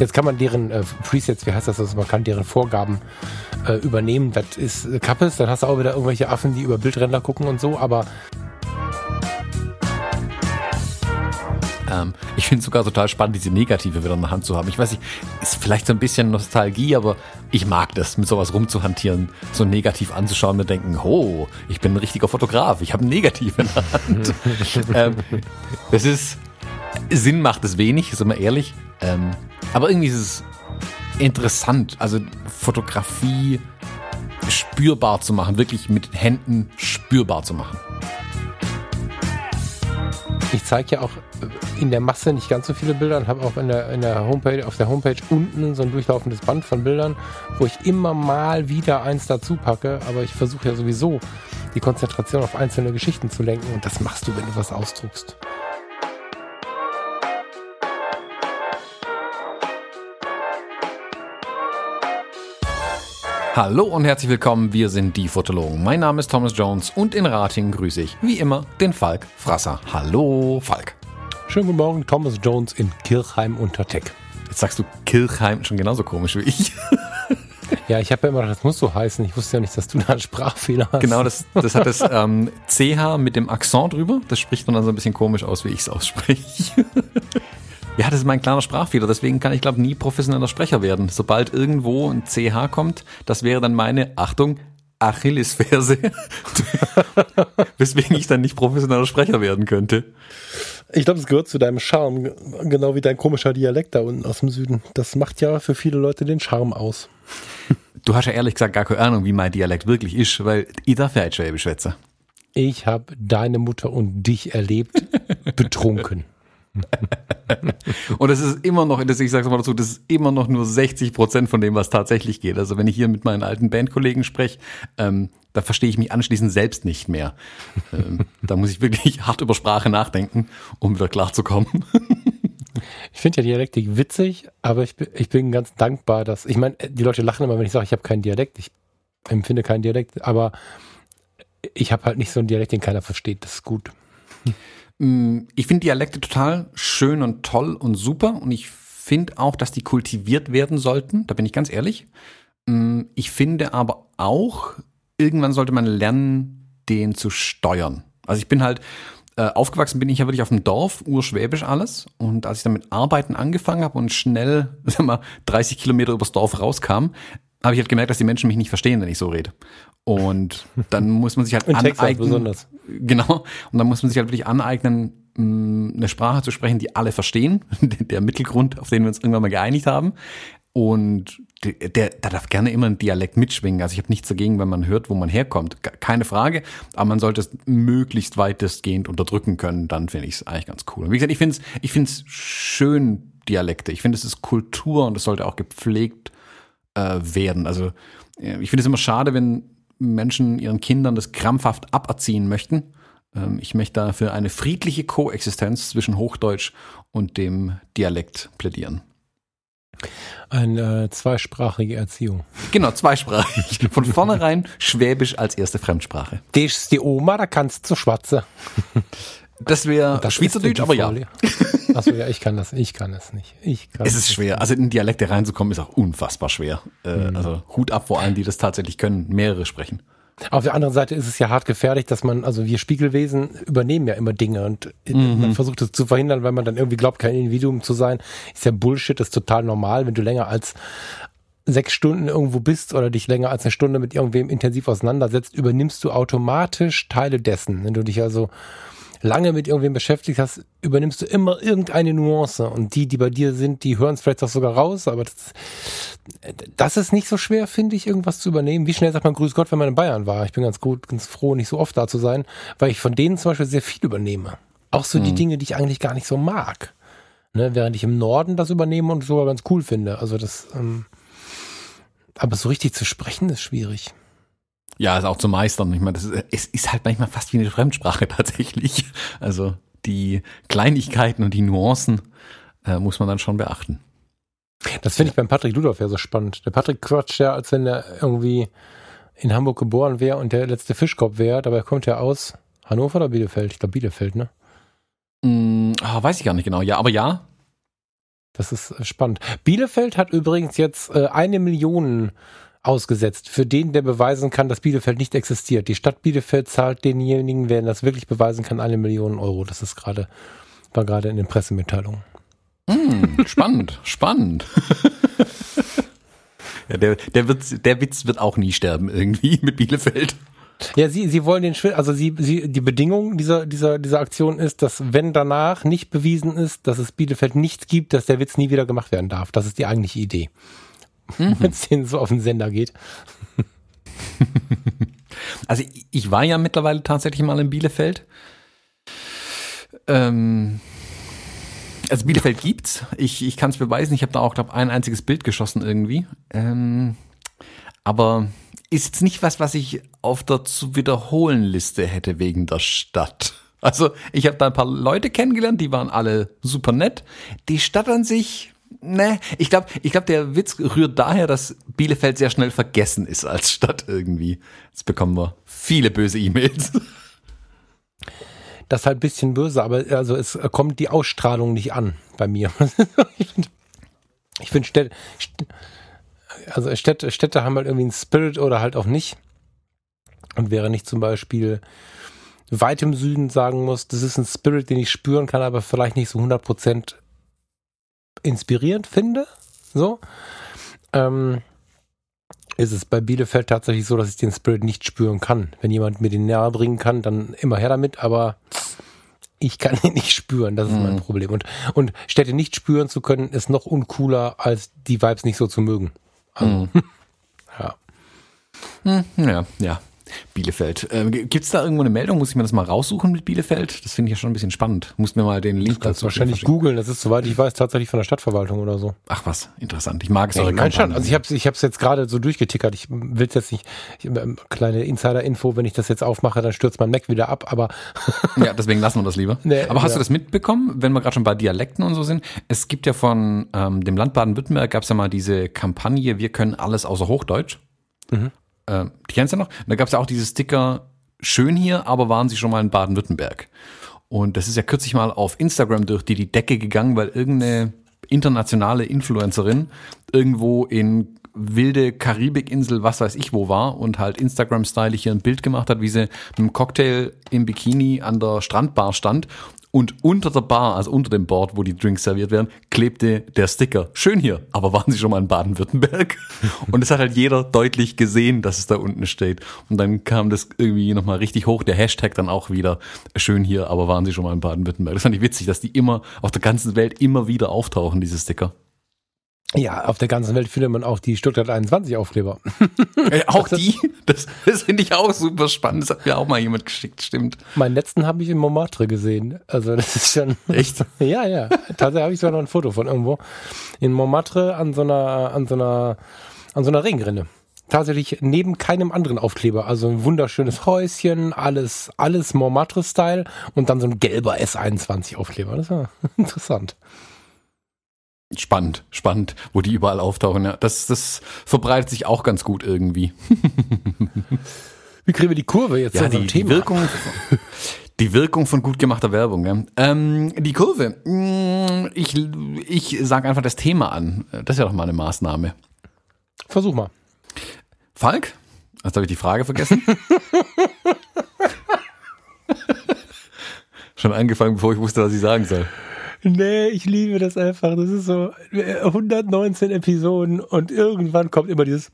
Jetzt kann man deren äh, Presets, wie heißt das, also man kann deren Vorgaben äh, übernehmen. Das ist äh, Kappes, dann hast du auch wieder irgendwelche Affen, die über Bildränder gucken und so, aber Ähm, ich finde es sogar total spannend, diese Negative wieder in der Hand zu haben. Ich weiß nicht, ist vielleicht so ein bisschen Nostalgie, aber ich mag das, mit sowas rumzuhantieren, so negativ anzuschauen und denken, oh, ich bin ein richtiger Fotograf, ich habe ein Negativ in der Hand. ähm, das ist, Sinn macht es wenig, sind wir ehrlich. Ähm, aber irgendwie ist es interessant, also Fotografie spürbar zu machen, wirklich mit Händen spürbar zu machen. Ich zeige ja auch in der Masse nicht ganz so viele Bilder und habe auch in der, in der Homepage, auf der Homepage unten so ein durchlaufendes Band von Bildern, wo ich immer mal wieder eins dazu packe, aber ich versuche ja sowieso die Konzentration auf einzelne Geschichten zu lenken und das machst du, wenn du was ausdruckst. Hallo und herzlich willkommen, wir sind die Fotologen. Mein Name ist Thomas Jones und in Rating grüße ich, wie immer, den Falk Frasser. Hallo, Falk. Schönen guten Morgen, Thomas Jones in Kirchheim unter Tech. Jetzt sagst du Kirchheim schon genauso komisch wie ich. Ja, ich habe ja immer gedacht, das muss so heißen. Ich wusste ja nicht, dass du da einen Sprachfehler hast. Genau, das, das hat das ähm, CH mit dem Akzent drüber. Das spricht dann so ein bisschen komisch aus, wie ich es ausspreche. Ja, das ist mein kleiner Sprachfehler. Deswegen kann ich, glaube nie professioneller Sprecher werden. Sobald irgendwo ein CH kommt, das wäre dann meine, Achtung, Achillesferse. Weswegen ich dann nicht professioneller Sprecher werden könnte. Ich glaube, es gehört zu deinem Charme, genau wie dein komischer Dialekt da unten aus dem Süden. Das macht ja für viele Leute den Charme aus. Du hast ja ehrlich gesagt gar keine Ahnung, wie mein Dialekt wirklich ist, weil ich darf ja Schwäbisch schwätze. Ich habe deine Mutter und dich erlebt, betrunken. und es ist immer noch, ich sage es mal dazu, das ist immer noch nur 60 Prozent von dem, was tatsächlich geht. Also wenn ich hier mit meinen alten Bandkollegen spreche, ähm, da verstehe ich mich anschließend selbst nicht mehr. Ähm, da muss ich wirklich hart über Sprache nachdenken, um wieder klarzukommen. ich finde ja Dialektik witzig, aber ich, ich bin ganz dankbar, dass, ich meine, die Leute lachen immer, wenn ich sage, ich habe keinen Dialekt. Ich empfinde keinen Dialekt, aber ich habe halt nicht so einen Dialekt, den keiner versteht. Das ist gut. Mm, ich finde Dialekte total schön und toll und super und ich finde auch, dass die kultiviert werden sollten. Da bin ich ganz ehrlich. Mm, ich finde aber auch, irgendwann sollte man lernen, den zu steuern. Also ich bin halt, äh, aufgewachsen bin ich ja wirklich auf dem Dorf, urschwäbisch alles. Und als ich dann mit Arbeiten angefangen habe und schnell, sag mal, 30 Kilometer übers Dorf rauskam, habe ich halt gemerkt, dass die Menschen mich nicht verstehen, wenn ich so rede. Und dann muss man sich halt aneignen. Besonders. Genau. Und dann muss man sich halt wirklich aneignen, mm, eine Sprache zu sprechen, die alle verstehen. Der Mittelgrund, auf den wir uns irgendwann mal geeinigt haben. Und der, der, der darf gerne immer ein Dialekt mitschwingen. Also ich habe nichts dagegen, wenn man hört, wo man herkommt. Keine Frage. Aber man sollte es möglichst weitestgehend unterdrücken können. Dann finde ich es eigentlich ganz cool. Und wie gesagt, ich finde es ich find's schön, Dialekte. Ich finde, es ist Kultur und es sollte auch gepflegt äh, werden. Also ich finde es immer schade, wenn Menschen ihren Kindern das krampfhaft aberziehen möchten. Ähm, ich möchte dafür eine friedliche Koexistenz zwischen Hochdeutsch und dem Dialekt plädieren. Eine äh, zweisprachige Erziehung. Genau, zweisprachig. Von vornherein Schwäbisch als erste Fremdsprache. Das ist die Oma, da kannst du schwatzen. Das wäre Schweizerdeutsch, aber ja. Achso, ja, ich kann das, ich kann es nicht. Ich kann es ist schwer. Also in Dialekte reinzukommen ist auch unfassbar schwer. Äh, mhm. Also Hut ab vor allen, die das tatsächlich können, mehrere sprechen. Auf der anderen Seite ist es ja hart gefährlich, dass man, also wir Spiegelwesen übernehmen ja immer Dinge und mhm. man versucht es zu verhindern, weil man dann irgendwie glaubt, kein Individuum zu sein. Ist ja Bullshit, ist total normal, wenn du länger als sechs Stunden irgendwo bist oder dich länger als eine Stunde mit irgendwem intensiv auseinandersetzt, übernimmst du automatisch Teile dessen. Wenn du dich also lange mit irgendwem beschäftigt hast, übernimmst du immer irgendeine Nuance. Und die, die bei dir sind, die hören es vielleicht auch sogar raus, aber das, das ist nicht so schwer, finde ich, irgendwas zu übernehmen. Wie schnell sagt man Grüß Gott, wenn man in Bayern war? Ich bin ganz gut, ganz froh, nicht so oft da zu sein, weil ich von denen zum Beispiel sehr viel übernehme. Auch so mhm. die Dinge, die ich eigentlich gar nicht so mag. Ne, während ich im Norden das übernehme und sogar ganz cool finde. Also das, ähm, aber so richtig zu sprechen ist schwierig. Ja, ist auch zu meistern. Ich meine, das ist, es ist halt manchmal fast wie eine Fremdsprache tatsächlich. Also die Kleinigkeiten und die Nuancen äh, muss man dann schon beachten. Das finde ich beim Patrick Ludolf ja so spannend. Der Patrick quatscht ja, als wenn er irgendwie in Hamburg geboren wäre und der letzte Fischkopf wäre. Dabei kommt er aus Hannover oder Bielefeld? Ich glaube Bielefeld, ne? Mm, ah, weiß ich gar nicht genau. Ja, aber ja. Das ist spannend. Bielefeld hat übrigens jetzt äh, eine Million ausgesetzt für den, der beweisen kann, dass Bielefeld nicht existiert. Die Stadt Bielefeld zahlt denjenigen, wer das wirklich beweisen kann, eine Million Euro. Das ist gerade, war gerade in den Pressemitteilungen. Mm, spannend, spannend. ja, der, der, wird, der Witz wird auch nie sterben irgendwie mit Bielefeld. Ja, sie, sie wollen den Schritt, also sie, sie, die Bedingung dieser, dieser, dieser Aktion ist, dass wenn danach nicht bewiesen ist, dass es Bielefeld nichts gibt, dass der Witz nie wieder gemacht werden darf. Das ist die eigentliche Idee. Mhm. Wenn es denen so auf den Sender geht. Also ich war ja mittlerweile tatsächlich mal in Bielefeld. Ähm, also Bielefeld gibt's. Ich, ich kann es beweisen. Ich habe da auch, glaube ein einziges Bild geschossen irgendwie. Ähm, aber ist jetzt nicht was, was ich auf der zu wiederholen Liste hätte wegen der Stadt. Also ich habe da ein paar Leute kennengelernt, die waren alle super nett. Die Stadt an sich, ne, ich glaube, ich glaube, der Witz rührt daher, dass Bielefeld sehr schnell vergessen ist als Stadt irgendwie. Jetzt bekommen wir viele böse E-Mails. Das ist halt ein bisschen böse, aber also es kommt die Ausstrahlung nicht an bei mir. ich finde Städte, also Städte, Städte haben halt irgendwie einen Spirit oder halt auch nicht. Und wäre nicht zum Beispiel weit im Süden sagen muss, das ist ein Spirit, den ich spüren kann, aber vielleicht nicht so 100% inspirierend finde, so, ähm, ist es bei Bielefeld tatsächlich so, dass ich den Spirit nicht spüren kann. Wenn jemand mir den näher bringen kann, dann immer her damit, aber ich kann ihn nicht spüren, das ist mhm. mein Problem. Und, und Städte nicht spüren zu können, ist noch uncooler, als die Vibes nicht so zu mögen. Also, mhm. ja. Hm, ja, ja. Bielefeld. Ähm, Gibt es da irgendwo eine Meldung? Muss ich mir das mal raussuchen mit Bielefeld? Das finde ich ja schon ein bisschen spannend. Muss mir mal den Link dazu wahrscheinlich googeln. Das ist, soweit ich weiß, tatsächlich von der Stadtverwaltung oder so. Ach was, interessant. Ich mag es auch. Nein, schon. Also ich habe es ich hab's jetzt gerade so durchgetickert. Ich will jetzt nicht, ich, ähm, kleine Insider-Info, wenn ich das jetzt aufmache, dann stürzt mein Mac wieder ab, aber. ja, deswegen lassen wir das lieber. Nee, aber hast ja. du das mitbekommen, wenn wir gerade schon bei Dialekten und so sind? Es gibt ja von ähm, dem Land Baden-Württemberg gab es ja mal diese Kampagne, wir können alles außer Hochdeutsch. Mhm äh, die kennst du noch? Und da gab es ja auch diese Sticker, schön hier, aber waren sie schon mal in Baden-Württemberg. Und das ist ja kürzlich mal auf Instagram durch die, die Decke gegangen, weil irgendeine internationale Influencerin irgendwo in wilde Karibikinsel, was weiß ich wo war und halt Instagram-Style hier ein Bild gemacht hat, wie sie mit einem Cocktail im Bikini an der Strandbar stand und unter der Bar, also unter dem Board, wo die Drinks serviert werden, klebte der Sticker. Schön hier, aber waren Sie schon mal in Baden-Württemberg? Und es hat halt jeder deutlich gesehen, dass es da unten steht. Und dann kam das irgendwie nochmal richtig hoch, der Hashtag dann auch wieder. Schön hier, aber waren Sie schon mal in Baden-Württemberg? Das fand ich witzig, dass die immer auf der ganzen Welt immer wieder auftauchen, diese Sticker. Ja, auf der ganzen Welt findet man auch die Stuttgart 21 Aufkleber. Äh, auch die? Das, das finde ich auch super spannend. Das hat mir auch mal jemand geschickt, stimmt. Meinen letzten habe ich in Montmartre gesehen. Also das ist schon. Echt? ja, ja. Tatsächlich habe ich sogar noch ein Foto von irgendwo. In Montmartre an so einer, an so einer, an so einer Regenrinne. Tatsächlich neben keinem anderen Aufkleber. Also ein wunderschönes Häuschen, alles, alles Montmartre-Style und dann so ein gelber S21-Aufkleber. Das war interessant. Spannend, spannend, wo die überall auftauchen. Ja, das, das verbreitet sich auch ganz gut irgendwie. Wie kriegen wir die Kurve jetzt ja, die, Thema? Die Wirkung, die Wirkung von gut gemachter Werbung. Ja. Ähm, die Kurve. Mm, ich, ich sage einfach das Thema an. Das ist ja doch mal eine Maßnahme. Versuch mal. Falk? Jetzt habe ich die Frage vergessen. Schon angefangen, bevor ich wusste, was ich sagen soll. Nee, ich liebe das einfach. Das ist so 119 äh, Episoden und irgendwann kommt immer dieses.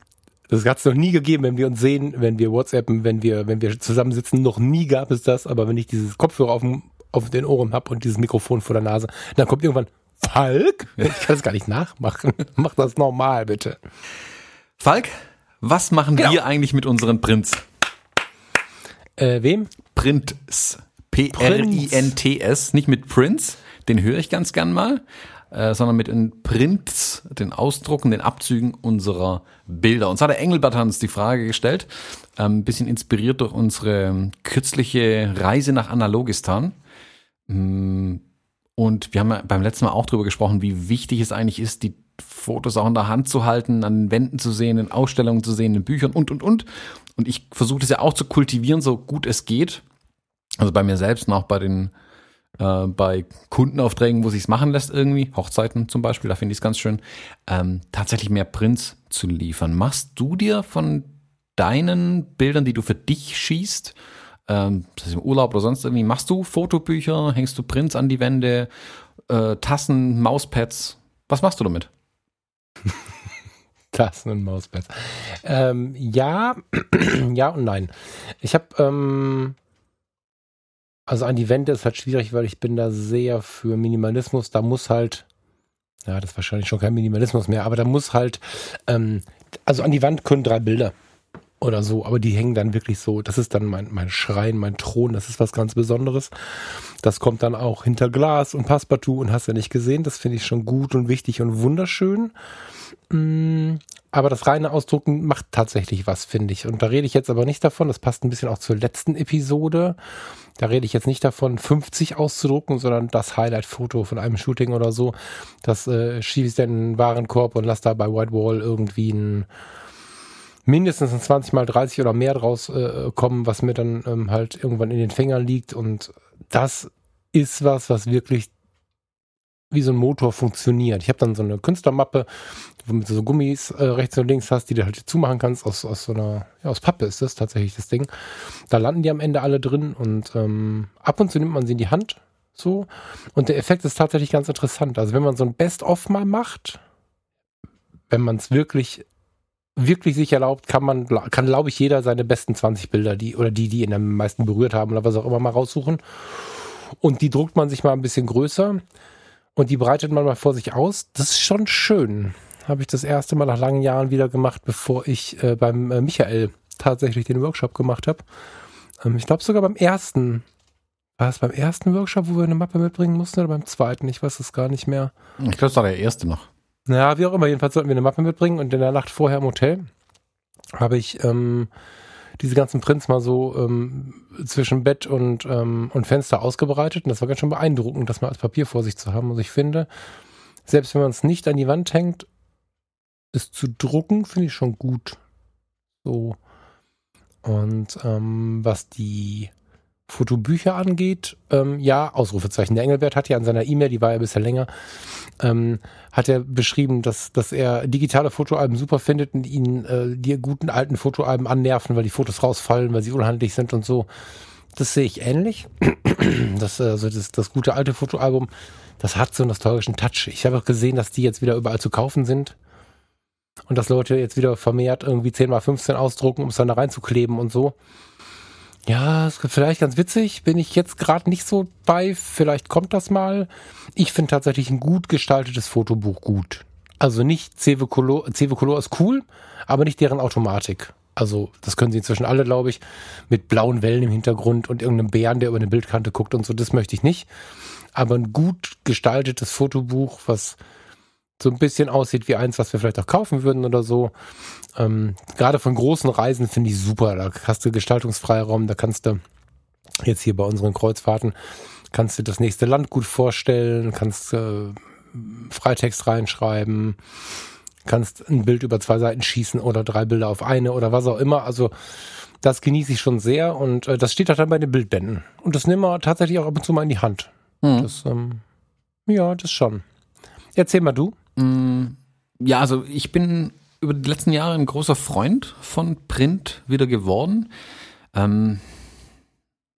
Das hat es noch nie gegeben, wenn wir uns sehen, wenn wir WhatsAppen, wenn wir, wenn wir zusammensitzen. Noch nie gab es das, aber wenn ich dieses Kopfhörer auf, dem, auf den Ohren habe und dieses Mikrofon vor der Nase, dann kommt irgendwann Falk. Ich kann das gar nicht nachmachen. Mach das normal, bitte. Falk, was machen genau. wir eigentlich mit unseren Prints? Äh, wem? Prints. P-R-I-N-T-S. Nicht mit Prince, den höre ich ganz gern mal, äh, sondern mit den Prints, den Ausdrucken, den Abzügen unserer Bilder. Uns hat der Engelbert uns die Frage gestellt, ein ähm, bisschen inspiriert durch unsere kürzliche Reise nach Analogistan. Mm, und wir haben ja beim letzten Mal auch darüber gesprochen, wie wichtig es eigentlich ist, die Fotos auch in der Hand zu halten, an den Wänden zu sehen, in Ausstellungen zu sehen, in Büchern und, und, und. und ich versuche das ja auch zu kultivieren, so gut es geht. Also bei mir selbst und auch bei den äh, bei Kundenaufträgen, wo sich machen lässt irgendwie, Hochzeiten zum Beispiel, da finde ich es ganz schön, ähm, tatsächlich mehr Prints zu liefern. Machst du dir von deinen Bildern, die du für dich schießt, ähm, das ist im Urlaub oder sonst irgendwie, machst du Fotobücher, hängst du Prints an die Wände, äh, Tassen, Mauspads? Was machst du damit? Tassen und Mauspads. Ähm, ja, ja und nein. Ich habe ähm, also an die Wände ist halt schwierig, weil ich bin da sehr für Minimalismus. Da muss halt, ja, das ist wahrscheinlich schon kein Minimalismus mehr, aber da muss halt, ähm, also an die Wand können drei Bilder oder so, aber die hängen dann wirklich so. Das ist dann mein, mein Schrein, mein Thron, das ist was ganz Besonderes. Das kommt dann auch hinter Glas und Passepartout und hast ja nicht gesehen. Das finde ich schon gut und wichtig und wunderschön. Mm, aber das reine Ausdrucken macht tatsächlich was, finde ich. Und da rede ich jetzt aber nicht davon, das passt ein bisschen auch zur letzten Episode. Da rede ich jetzt nicht davon, 50 auszudrucken, sondern das Highlight-Foto von einem Shooting oder so. Das äh, schiebe ich dann in den Warenkorb und lasse da bei White Wall irgendwie ein mindestens ein 20 mal 30 oder mehr draus äh, kommen, was mir dann ähm, halt irgendwann in den Fingern liegt. Und das ist was, was wirklich wie so ein Motor funktioniert. Ich habe dann so eine Künstlermappe, womit du so Gummis äh, rechts und links hast, die du halt zumachen kannst. Aus, aus so einer, ja, aus Pappe ist das tatsächlich das Ding. Da landen die am Ende alle drin und ähm, ab und zu nimmt man sie in die Hand. So. Und der Effekt ist tatsächlich ganz interessant. Also wenn man so ein Best-of mal macht, wenn man es wirklich wirklich sich erlaubt, kann man, kann glaube ich jeder seine besten 20 Bilder, die oder die, die ihn am meisten berührt haben oder was auch immer mal raussuchen. Und die druckt man sich mal ein bisschen größer und die breitet man mal vor sich aus. Das ist schon schön. Habe ich das erste Mal nach langen Jahren wieder gemacht, bevor ich äh, beim äh, Michael tatsächlich den Workshop gemacht habe. Ähm, ich glaube sogar beim ersten. War es beim ersten Workshop, wo wir eine Mappe mitbringen mussten oder beim zweiten? Ich weiß es gar nicht mehr. Ich glaube, es war der erste noch. Naja, wie auch immer. Jedenfalls sollten wir eine Mappe mitbringen und in der Nacht vorher im Hotel habe ich ähm, diese ganzen Prints mal so ähm, zwischen Bett und, ähm, und Fenster ausgebreitet. Und das war ganz schön beeindruckend, das mal als Papier vor sich zu haben. Also ich finde, selbst wenn man es nicht an die Wand hängt, es zu drucken, finde ich schon gut. So. Und ähm, was die Fotobücher angeht, ähm, ja, Ausrufezeichen. Der Engelbert hat ja an seiner E-Mail, die war ja bisher länger, ähm, hat er beschrieben, dass, dass er digitale Fotoalben super findet und ihn äh, die guten alten Fotoalben annerven, weil die Fotos rausfallen, weil sie unhandlich sind und so. Das sehe ich ähnlich. Das, also das, das gute alte Fotoalbum, das hat so einen nostalgischen Touch. Ich habe auch gesehen, dass die jetzt wieder überall zu kaufen sind. Und dass Leute jetzt wieder vermehrt irgendwie 10 mal 15 ausdrucken, um es dann da reinzukleben und so. Ja, ist vielleicht ganz witzig. Bin ich jetzt gerade nicht so bei. Vielleicht kommt das mal. Ich finde tatsächlich ein gut gestaltetes Fotobuch gut. Also nicht CW Color, CW Color ist cool, aber nicht deren Automatik. Also das können sie inzwischen alle, glaube ich, mit blauen Wellen im Hintergrund und irgendeinem Bären, der über eine Bildkante guckt und so. Das möchte ich nicht. Aber ein gut gestaltetes Fotobuch, was so ein bisschen aussieht wie eins, was wir vielleicht auch kaufen würden oder so. Ähm, gerade von großen Reisen finde ich super. Da hast du Gestaltungsfreiraum, da kannst du jetzt hier bei unseren Kreuzfahrten, kannst du das nächste Land gut vorstellen, kannst äh, Freitext reinschreiben, kannst ein Bild über zwei Seiten schießen oder drei Bilder auf eine oder was auch immer. Also das genieße ich schon sehr und äh, das steht auch dann bei den Bildbänden. Und das nehmen wir tatsächlich auch ab und zu mal in die Hand. Mhm. Das, ähm, ja, das schon. Erzähl mal du. Mm, ja, also ich bin über die letzten Jahre ein großer Freund von Print wieder geworden. Ähm,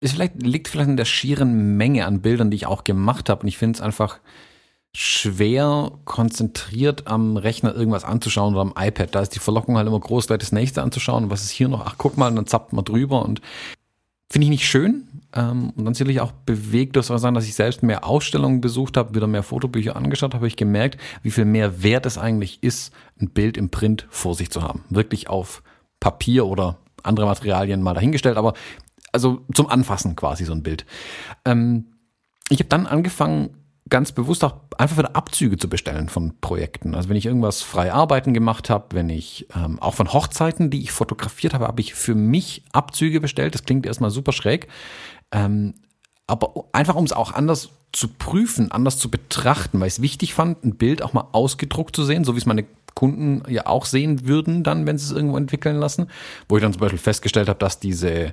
es vielleicht, liegt vielleicht in der schieren Menge an Bildern, die ich auch gemacht habe. Und ich finde es einfach schwer, konzentriert am Rechner irgendwas anzuschauen oder am iPad. Da ist die Verlockung halt immer groß, gleich das nächste anzuschauen. Was ist hier noch? Ach, guck mal, und dann zappt man drüber. Und finde ich nicht schön. Ähm, und dann sicherlich auch bewegt das auch sein, dass ich selbst mehr Ausstellungen besucht habe, wieder mehr Fotobücher angeschaut habe, ich gemerkt, wie viel mehr wert es eigentlich ist, ein Bild im Print vor sich zu haben. Wirklich auf Papier oder andere Materialien mal dahingestellt, aber also zum Anfassen quasi so ein Bild. Ähm, ich habe dann angefangen, ganz bewusst auch einfach wieder Abzüge zu bestellen von Projekten. Also wenn ich irgendwas frei arbeiten gemacht habe, wenn ich ähm, auch von Hochzeiten, die ich fotografiert habe, habe ich für mich Abzüge bestellt. Das klingt erstmal super schräg. Ähm, aber einfach um es auch anders zu prüfen, anders zu betrachten, weil ich es wichtig fand, ein Bild auch mal ausgedruckt zu sehen, so wie es meine Kunden ja auch sehen würden, dann, wenn sie es irgendwo entwickeln lassen. Wo ich dann zum Beispiel festgestellt habe, dass diese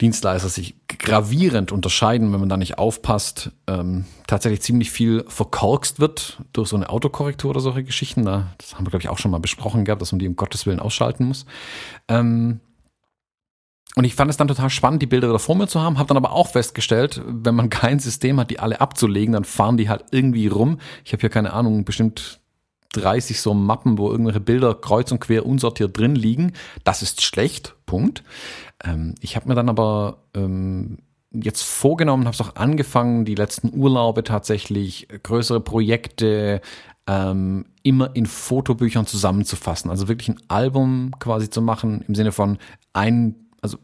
Dienstleister sich gravierend unterscheiden, wenn man da nicht aufpasst, ähm, tatsächlich ziemlich viel verkorkst wird durch so eine Autokorrektur oder solche Geschichten. Da, das haben wir, glaube ich, auch schon mal besprochen gehabt, dass man die um Gottes Willen ausschalten muss. Ähm, und ich fand es dann total spannend, die Bilder wieder vor mir zu haben, habe dann aber auch festgestellt, wenn man kein System hat, die alle abzulegen, dann fahren die halt irgendwie rum. Ich habe hier keine Ahnung, bestimmt 30 so Mappen, wo irgendwelche Bilder kreuz und quer unsortiert drin liegen. Das ist schlecht, Punkt. Ähm, ich habe mir dann aber ähm, jetzt vorgenommen, habe es auch angefangen, die letzten Urlaube tatsächlich, größere Projekte ähm, immer in Fotobüchern zusammenzufassen. Also wirklich ein Album quasi zu machen im Sinne von ein, also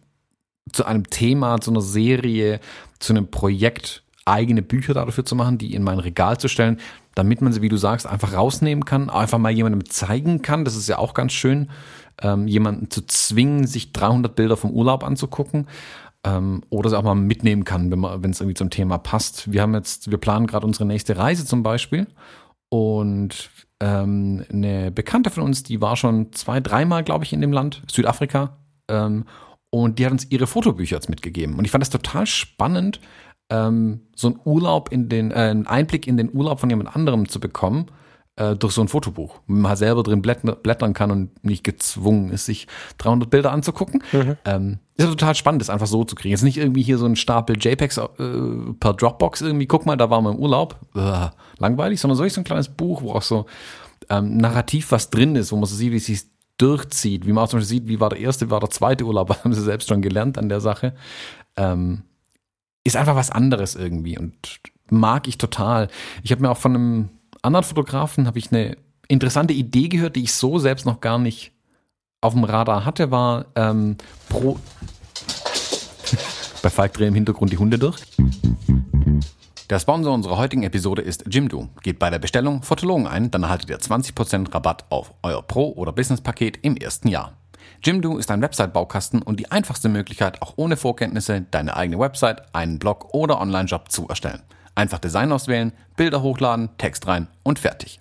zu einem Thema, zu einer Serie, zu einem Projekt eigene Bücher dafür zu machen, die in mein Regal zu stellen, damit man sie, wie du sagst, einfach rausnehmen kann, einfach mal jemandem zeigen kann. Das ist ja auch ganz schön, ähm, jemanden zu zwingen, sich 300 Bilder vom Urlaub anzugucken. Ähm, oder sie auch mal mitnehmen kann, wenn es irgendwie zum Thema passt. Wir haben jetzt, wir planen gerade unsere nächste Reise zum Beispiel. Und ähm, eine Bekannte von uns, die war schon zwei, dreimal, glaube ich, in dem Land, Südafrika. Ähm, und die hat uns ihre Fotobücher jetzt mitgegeben. Und ich fand das total spannend, ähm, so einen Urlaub in den, äh, einen Einblick in den Urlaub von jemand anderem zu bekommen äh, durch so ein Fotobuch. Man halt selber drin blättern kann und nicht gezwungen ist, sich 300 Bilder anzugucken. Mhm. Ähm, ist ja total spannend, das einfach so zu kriegen. Jetzt nicht irgendwie hier so ein Stapel JPEGs äh, per Dropbox irgendwie, guck mal, da waren wir im Urlaub. Äh, langweilig, sondern so ein kleines Buch, wo auch so ähm, narrativ was drin ist, wo man so sieht, wie es sich durchzieht, wie man auch zum Beispiel sieht, wie war der erste, wie war der zweite Urlaub, haben sie selbst schon gelernt an der Sache. Ähm, ist einfach was anderes irgendwie und mag ich total. Ich habe mir auch von einem anderen Fotografen habe ich eine interessante Idee gehört, die ich so selbst noch gar nicht auf dem Radar hatte, war ähm, pro. Bei Falk drehen im Hintergrund die Hunde durch. Der Sponsor unserer heutigen Episode ist Jimdo. Geht bei der Bestellung Fotologen ein, dann erhaltet ihr 20% Rabatt auf euer Pro- oder Business-Paket im ersten Jahr. Jimdo ist ein Website-Baukasten und die einfachste Möglichkeit, auch ohne Vorkenntnisse deine eigene Website, einen Blog oder Online-Job zu erstellen. Einfach Design auswählen, Bilder hochladen, Text rein und fertig.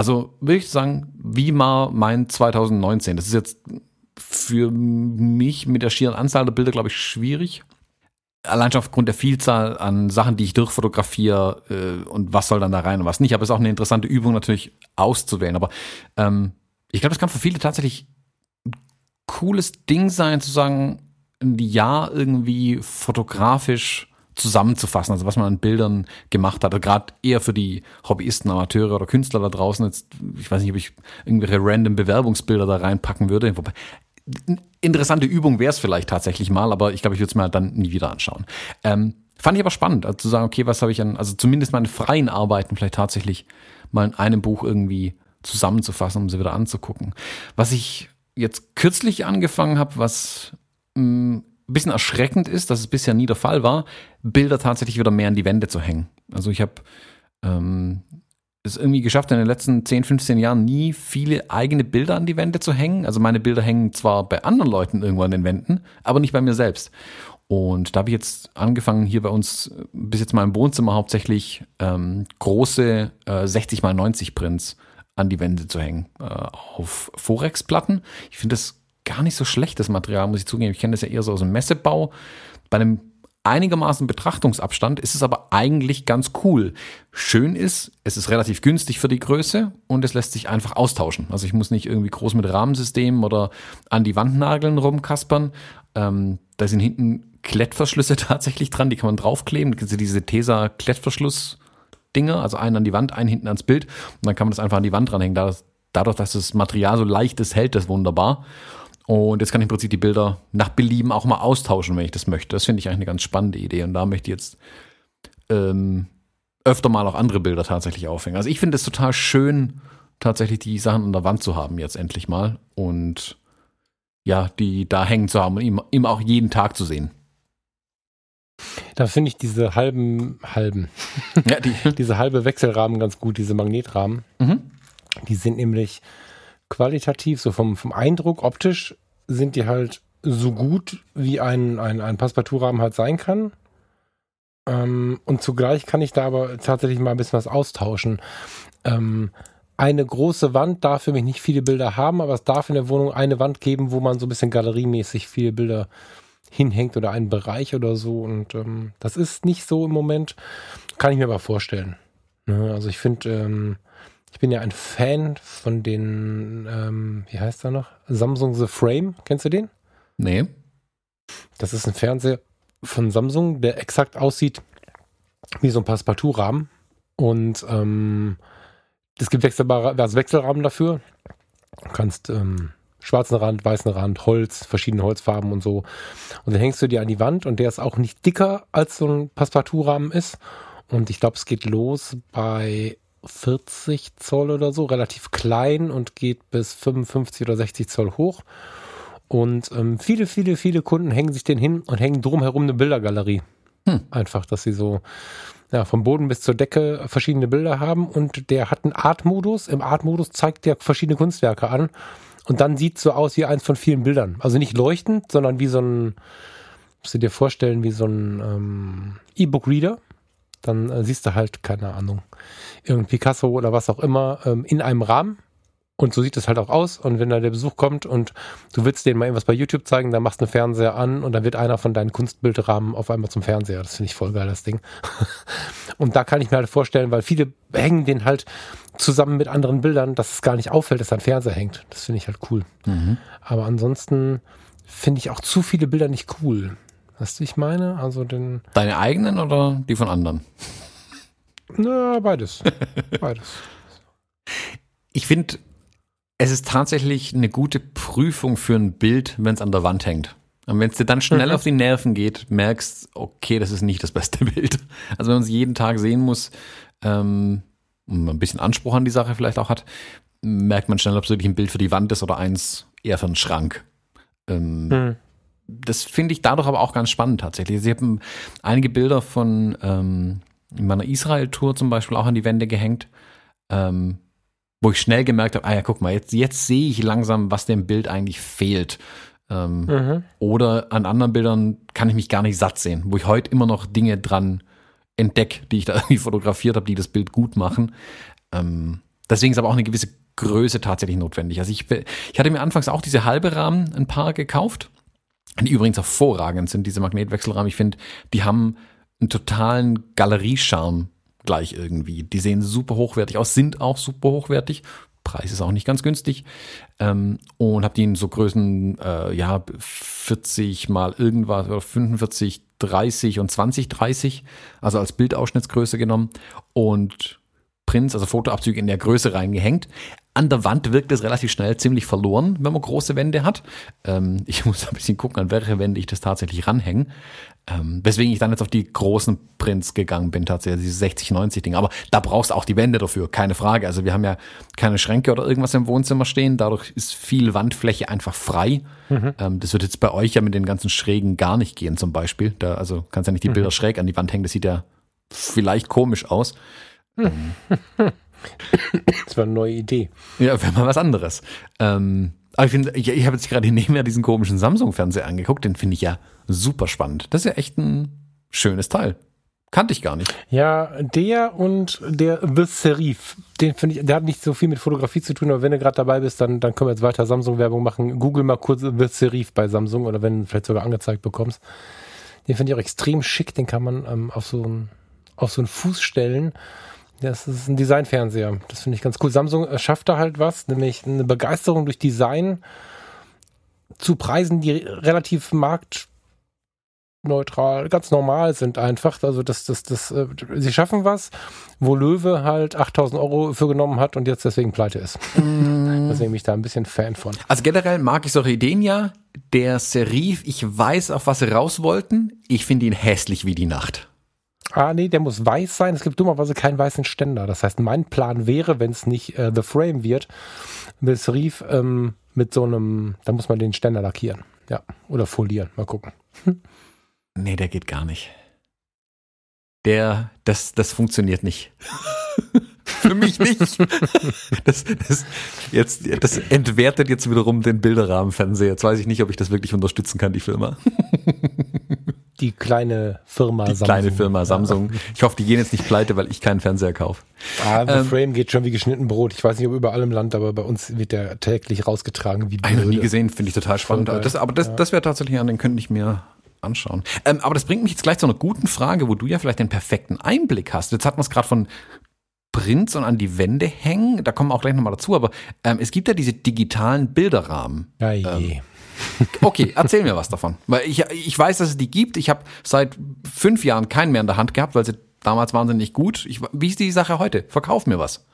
Also würde ich sagen, wie mal mein 2019. Das ist jetzt für mich mit der schieren Anzahl der Bilder, glaube ich, schwierig. Allein schon aufgrund der Vielzahl an Sachen, die ich durchfotografiere äh, und was soll dann da rein und was nicht. Aber es ist auch eine interessante Übung natürlich auszuwählen. Aber ähm, ich glaube, es kann für viele tatsächlich ein cooles Ding sein, zu sagen, ein Jahr irgendwie fotografisch zusammenzufassen, also was man an Bildern gemacht hat. Gerade eher für die Hobbyisten, Amateure oder Künstler da draußen. Jetzt, ich weiß nicht, ob ich irgendwelche random Bewerbungsbilder da reinpacken würde. Wobei, interessante Übung wäre es vielleicht tatsächlich mal, aber ich glaube, ich würde es mir dann nie wieder anschauen. Ähm, fand ich aber spannend, also zu sagen, okay, was habe ich an, also zumindest meine freien Arbeiten vielleicht tatsächlich mal in einem Buch irgendwie zusammenzufassen, um sie wieder anzugucken. Was ich jetzt kürzlich angefangen habe, was mm, bisschen erschreckend ist, dass es bisher nie der Fall war, Bilder tatsächlich wieder mehr an die Wände zu hängen. Also ich habe ähm, es irgendwie geschafft, in den letzten 10, 15 Jahren nie viele eigene Bilder an die Wände zu hängen. Also meine Bilder hängen zwar bei anderen Leuten irgendwo an den Wänden, aber nicht bei mir selbst. Und da habe ich jetzt angefangen, hier bei uns bis jetzt mal im Wohnzimmer hauptsächlich ähm, große äh, 60 x 90 Prints an die Wände zu hängen. Äh, auf Forex-Platten. Ich finde das gar nicht so schlechtes Material, muss ich zugeben. Ich kenne das ja eher so aus dem Messebau. Bei einem einigermaßen Betrachtungsabstand ist es aber eigentlich ganz cool. Schön ist, es ist relativ günstig für die Größe und es lässt sich einfach austauschen. Also ich muss nicht irgendwie groß mit Rahmensystemen oder an die Wandnageln rumkaspern. Ähm, da sind hinten Klettverschlüsse tatsächlich dran, die kann man draufkleben. Da diese Tesa-Klettverschluss-Dinger, also einen an die Wand, einen hinten ans Bild. Und dann kann man das einfach an die Wand dranhängen. Dadurch, dass das Material so leicht ist, hält das wunderbar. Und jetzt kann ich im Prinzip die Bilder nach Belieben auch mal austauschen, wenn ich das möchte. Das finde ich eigentlich eine ganz spannende Idee. Und da möchte ich jetzt ähm, öfter mal auch andere Bilder tatsächlich aufhängen. Also ich finde es total schön, tatsächlich die Sachen an der Wand zu haben, jetzt endlich mal. Und ja, die da hängen zu haben und ihm, ihm auch jeden Tag zu sehen. Da finde ich diese halben, halben, ja, die. diese halbe Wechselrahmen ganz gut, diese Magnetrahmen. Mhm. Die sind nämlich qualitativ, so vom, vom Eindruck optisch, sind die halt so gut, wie ein, ein, ein Passepartout-Rahmen halt sein kann. Ähm, und zugleich kann ich da aber tatsächlich mal ein bisschen was austauschen. Ähm, eine große Wand darf für mich nicht viele Bilder haben, aber es darf in der Wohnung eine Wand geben, wo man so ein bisschen galeriemäßig viele Bilder hinhängt oder einen Bereich oder so. Und ähm, das ist nicht so im Moment, kann ich mir aber vorstellen. Ne? Also ich finde, ähm, ich bin ja ein Fan von den, ähm, wie heißt er noch? Samsung The Frame. Kennst du den? Nee. Das ist ein Fernseher von Samsung, der exakt aussieht wie so ein Passepartout-Rahmen. Und ähm, es gibt wechselbare, also Wechselrahmen dafür. Du kannst ähm, schwarzen Rand, weißen Rand, Holz, verschiedene Holzfarben und so. Und dann hängst du dir an die Wand und der ist auch nicht dicker als so ein Passepartout-Rahmen ist. Und ich glaube, es geht los bei 40 Zoll oder so, relativ klein und geht bis 55 oder 60 Zoll hoch. Und ähm, viele, viele, viele Kunden hängen sich den hin und hängen drumherum eine Bildergalerie. Hm. Einfach, dass sie so ja, vom Boden bis zur Decke verschiedene Bilder haben und der hat einen Art-Modus. Im Art-Modus zeigt der verschiedene Kunstwerke an und dann sieht es so aus wie eins von vielen Bildern. Also nicht leuchtend, sondern wie so ein, musst du dir vorstellen, wie so ein ähm, E-Book-Reader dann äh, siehst du halt, keine Ahnung, irgendein Picasso oder was auch immer ähm, in einem Rahmen. Und so sieht es halt auch aus. Und wenn da der Besuch kommt und du willst denen mal irgendwas bei YouTube zeigen, dann machst du einen Fernseher an und dann wird einer von deinen Kunstbildrahmen auf einmal zum Fernseher. Das finde ich voll geil, das Ding. und da kann ich mir halt vorstellen, weil viele hängen den halt zusammen mit anderen Bildern, dass es gar nicht auffällt, dass da ein Fernseher hängt. Das finde ich halt cool. Mhm. Aber ansonsten finde ich auch zu viele Bilder nicht cool. Weißt du, ich meine? Also den. Deine eigenen oder die von anderen? Na, beides. beides. Ich finde, es ist tatsächlich eine gute Prüfung für ein Bild, wenn es an der Wand hängt. Und wenn es dir dann schnell mhm. auf die Nerven geht, merkst, okay, das ist nicht das beste Bild. Also wenn man es jeden Tag sehen muss, ähm, ein bisschen Anspruch an die Sache vielleicht auch hat, merkt man schnell, ob es wirklich ein Bild für die Wand ist oder eins eher für einen Schrank. Ähm, mhm das finde ich dadurch aber auch ganz spannend tatsächlich. Sie haben einige Bilder von ähm, in meiner Israel-Tour zum Beispiel auch an die Wände gehängt, ähm, wo ich schnell gemerkt habe, ah ja, guck mal, jetzt, jetzt sehe ich langsam, was dem Bild eigentlich fehlt. Ähm, mhm. Oder an anderen Bildern kann ich mich gar nicht satt sehen, wo ich heute immer noch Dinge dran entdecke, die ich da irgendwie fotografiert habe, die das Bild gut machen. Ähm, deswegen ist aber auch eine gewisse Größe tatsächlich notwendig. Also ich, ich hatte mir anfangs auch diese halbe Rahmen ein paar gekauft die übrigens hervorragend sind, diese Magnetwechselrahmen. Ich finde, die haben einen totalen Galeriescharme gleich irgendwie. Die sehen super hochwertig aus, sind auch super hochwertig. Preis ist auch nicht ganz günstig. Ähm, und habe die in so Größen, äh, ja, 40 mal irgendwas, oder 45, 30 und 20, 30, also als Bildausschnittsgröße genommen. Und Prints, also Fotoabzüge in der Größe reingehängt. An der Wand wirkt es relativ schnell ziemlich verloren, wenn man große Wände hat. Ähm, ich muss ein bisschen gucken, an welche Wände ich das tatsächlich ranhänge. Ähm, weswegen ich dann jetzt auf die großen Prints gegangen bin, tatsächlich diese 60, 90 Dinge. Aber da brauchst du auch die Wände dafür, keine Frage. Also wir haben ja keine Schränke oder irgendwas im Wohnzimmer stehen. Dadurch ist viel Wandfläche einfach frei. Mhm. Ähm, das wird jetzt bei euch ja mit den ganzen Schrägen gar nicht gehen, zum Beispiel. Da, also kannst ja nicht die Bilder mhm. schräg an die Wand hängen. Das sieht ja vielleicht komisch aus. Das war eine neue Idee. Ja, wäre mal was anderes. Ähm, aber ich finde, ich, ich habe jetzt gerade nebenher diesen komischen Samsung-Fernseher angeguckt, den finde ich ja super spannend. Das ist ja echt ein schönes Teil. Kannte ich gar nicht. Ja, der und der The Serif, den finde ich, der hat nicht so viel mit Fotografie zu tun, aber wenn du gerade dabei bist, dann, dann können wir jetzt weiter Samsung-Werbung machen. Google mal kurz The Serif bei Samsung oder wenn du vielleicht sogar angezeigt bekommst. Den finde ich auch extrem schick. Den kann man ähm, auf so einen auf so einen Fuß stellen. Das ist ein Designfernseher. Das finde ich ganz cool. Samsung schafft da halt was, nämlich eine Begeisterung durch Design zu Preisen, die relativ marktneutral, ganz normal sind einfach. Also das, das, das, äh, sie schaffen was, wo Löwe halt 8000 Euro für genommen hat und jetzt deswegen pleite ist. Mm. deswegen bin ich da ein bisschen Fan von. Also generell mag ich solche Ideen ja. Der Serif, ich weiß, auf was sie raus wollten. Ich finde ihn hässlich wie die Nacht. Ah, nee, der muss weiß sein. Es gibt dummerweise keinen weißen Ständer. Das heißt, mein Plan wäre, wenn es nicht äh, The Frame wird, mit Serif ähm, mit so einem, da muss man den Ständer lackieren. Ja, oder folieren. Mal gucken. Hm. Nee, der geht gar nicht. Der, das, das funktioniert nicht. Für mich nicht. Das, das, jetzt, das entwertet jetzt wiederum den Bilderrahmenfernseher. Jetzt weiß ich nicht, ob ich das wirklich unterstützen kann, die Firma. Die kleine Firma die Samsung. Kleine Firma Samsung. Ich hoffe, die gehen jetzt nicht pleite, weil ich keinen Fernseher kaufe. Ah, The ähm, Frame geht schon wie geschnitten Brot. Ich weiß nicht, ob überall im Land, aber bei uns wird der täglich rausgetragen wie Brille. Ich noch nie gesehen, finde ich total spannend. Das, aber das, ja. das wäre tatsächlich an, den könnte ich mir anschauen. Ähm, aber das bringt mich jetzt gleich zu einer guten Frage, wo du ja vielleicht den perfekten Einblick hast. Jetzt hat man es gerade von Prints und an die Wände hängen. Da kommen wir auch gleich nochmal dazu. Aber ähm, es gibt ja diese digitalen Bilderrahmen. Ja, je. Ähm, Okay, erzähl mir was davon. Weil ich, ich weiß, dass es die gibt. Ich habe seit fünf Jahren keinen mehr in der Hand gehabt, weil sie damals wahnsinnig gut. Ich, wie ist die Sache heute? Verkauf mir was.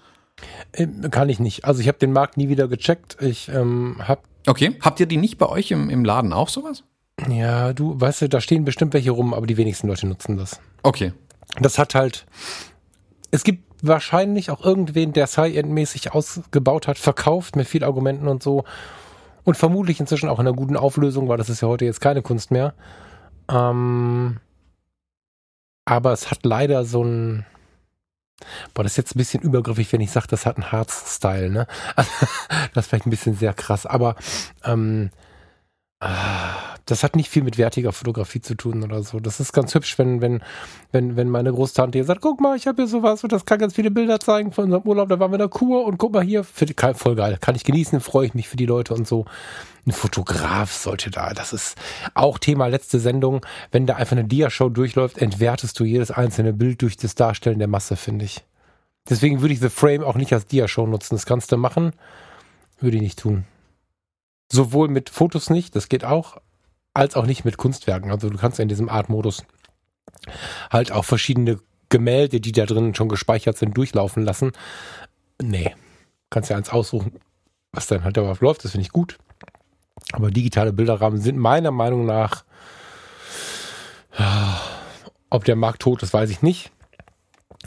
Ähm, kann ich nicht. Also ich habe den Markt nie wieder gecheckt. Ich ähm, habe. Okay. Habt ihr die nicht bei euch im, im Laden auch sowas? Ja, du, weißt du, da stehen bestimmt welche rum, aber die wenigsten Leute nutzen das. Okay. Das hat halt. Es gibt wahrscheinlich auch irgendwen, der Sci-End-mäßig ausgebaut hat, verkauft mit viel Argumenten und so und vermutlich inzwischen auch in einer guten Auflösung, weil das ist ja heute jetzt keine Kunst mehr. Ähm, aber es hat leider so ein. Boah, das ist jetzt ein bisschen übergriffig, wenn ich sage, das hat einen Harz-Style, ne? das ist vielleicht ein bisschen sehr krass, aber ähm, das hat nicht viel mit wertiger Fotografie zu tun oder so. Das ist ganz hübsch, wenn, wenn, wenn, wenn meine Großtante hier sagt, guck mal, ich habe hier sowas und das kann ganz viele Bilder zeigen von unserem Urlaub, da waren wir in der Kur und guck mal hier, für voll geil, kann ich genießen, freue ich mich für die Leute und so. Ein Fotograf sollte da, das ist auch Thema letzte Sendung, wenn da einfach eine Diashow durchläuft, entwertest du jedes einzelne Bild durch das Darstellen der Masse, finde ich. Deswegen würde ich The Frame auch nicht als Diashow nutzen. Das kannst du machen, würde ich nicht tun. Sowohl mit Fotos nicht, das geht auch, als auch nicht mit Kunstwerken. Also du kannst in diesem Art-Modus halt auch verschiedene Gemälde, die da drin schon gespeichert sind, durchlaufen lassen. Nee, kannst ja eins aussuchen, was dann halt darauf läuft, das finde ich gut. Aber digitale Bilderrahmen sind meiner Meinung nach, ob der Markt tot ist, weiß ich nicht.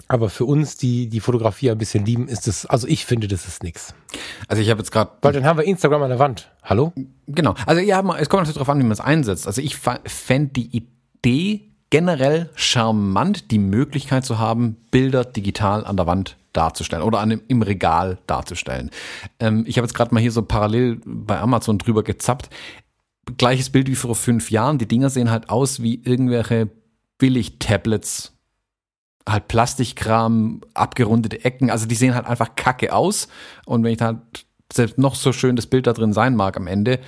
Aber für uns, die die Fotografie ein bisschen lieben, ist es, also ich finde, das ist nichts. Also ich habe jetzt gerade. Weil dann haben wir Instagram an der Wand. Hallo? Genau. Also ja, es kommt natürlich darauf an, wie man es einsetzt. Also ich fände die Idee generell charmant, die Möglichkeit zu haben, Bilder digital an der Wand darzustellen oder an, im Regal darzustellen. Ähm, ich habe jetzt gerade mal hier so parallel bei Amazon drüber gezappt. Gleiches Bild wie vor fünf Jahren. Die Dinger sehen halt aus wie irgendwelche Billig-Tablets halt Plastikkram, abgerundete Ecken, also die sehen halt einfach kacke aus. Und wenn ich halt selbst noch so schön das Bild da drin sein mag am Ende,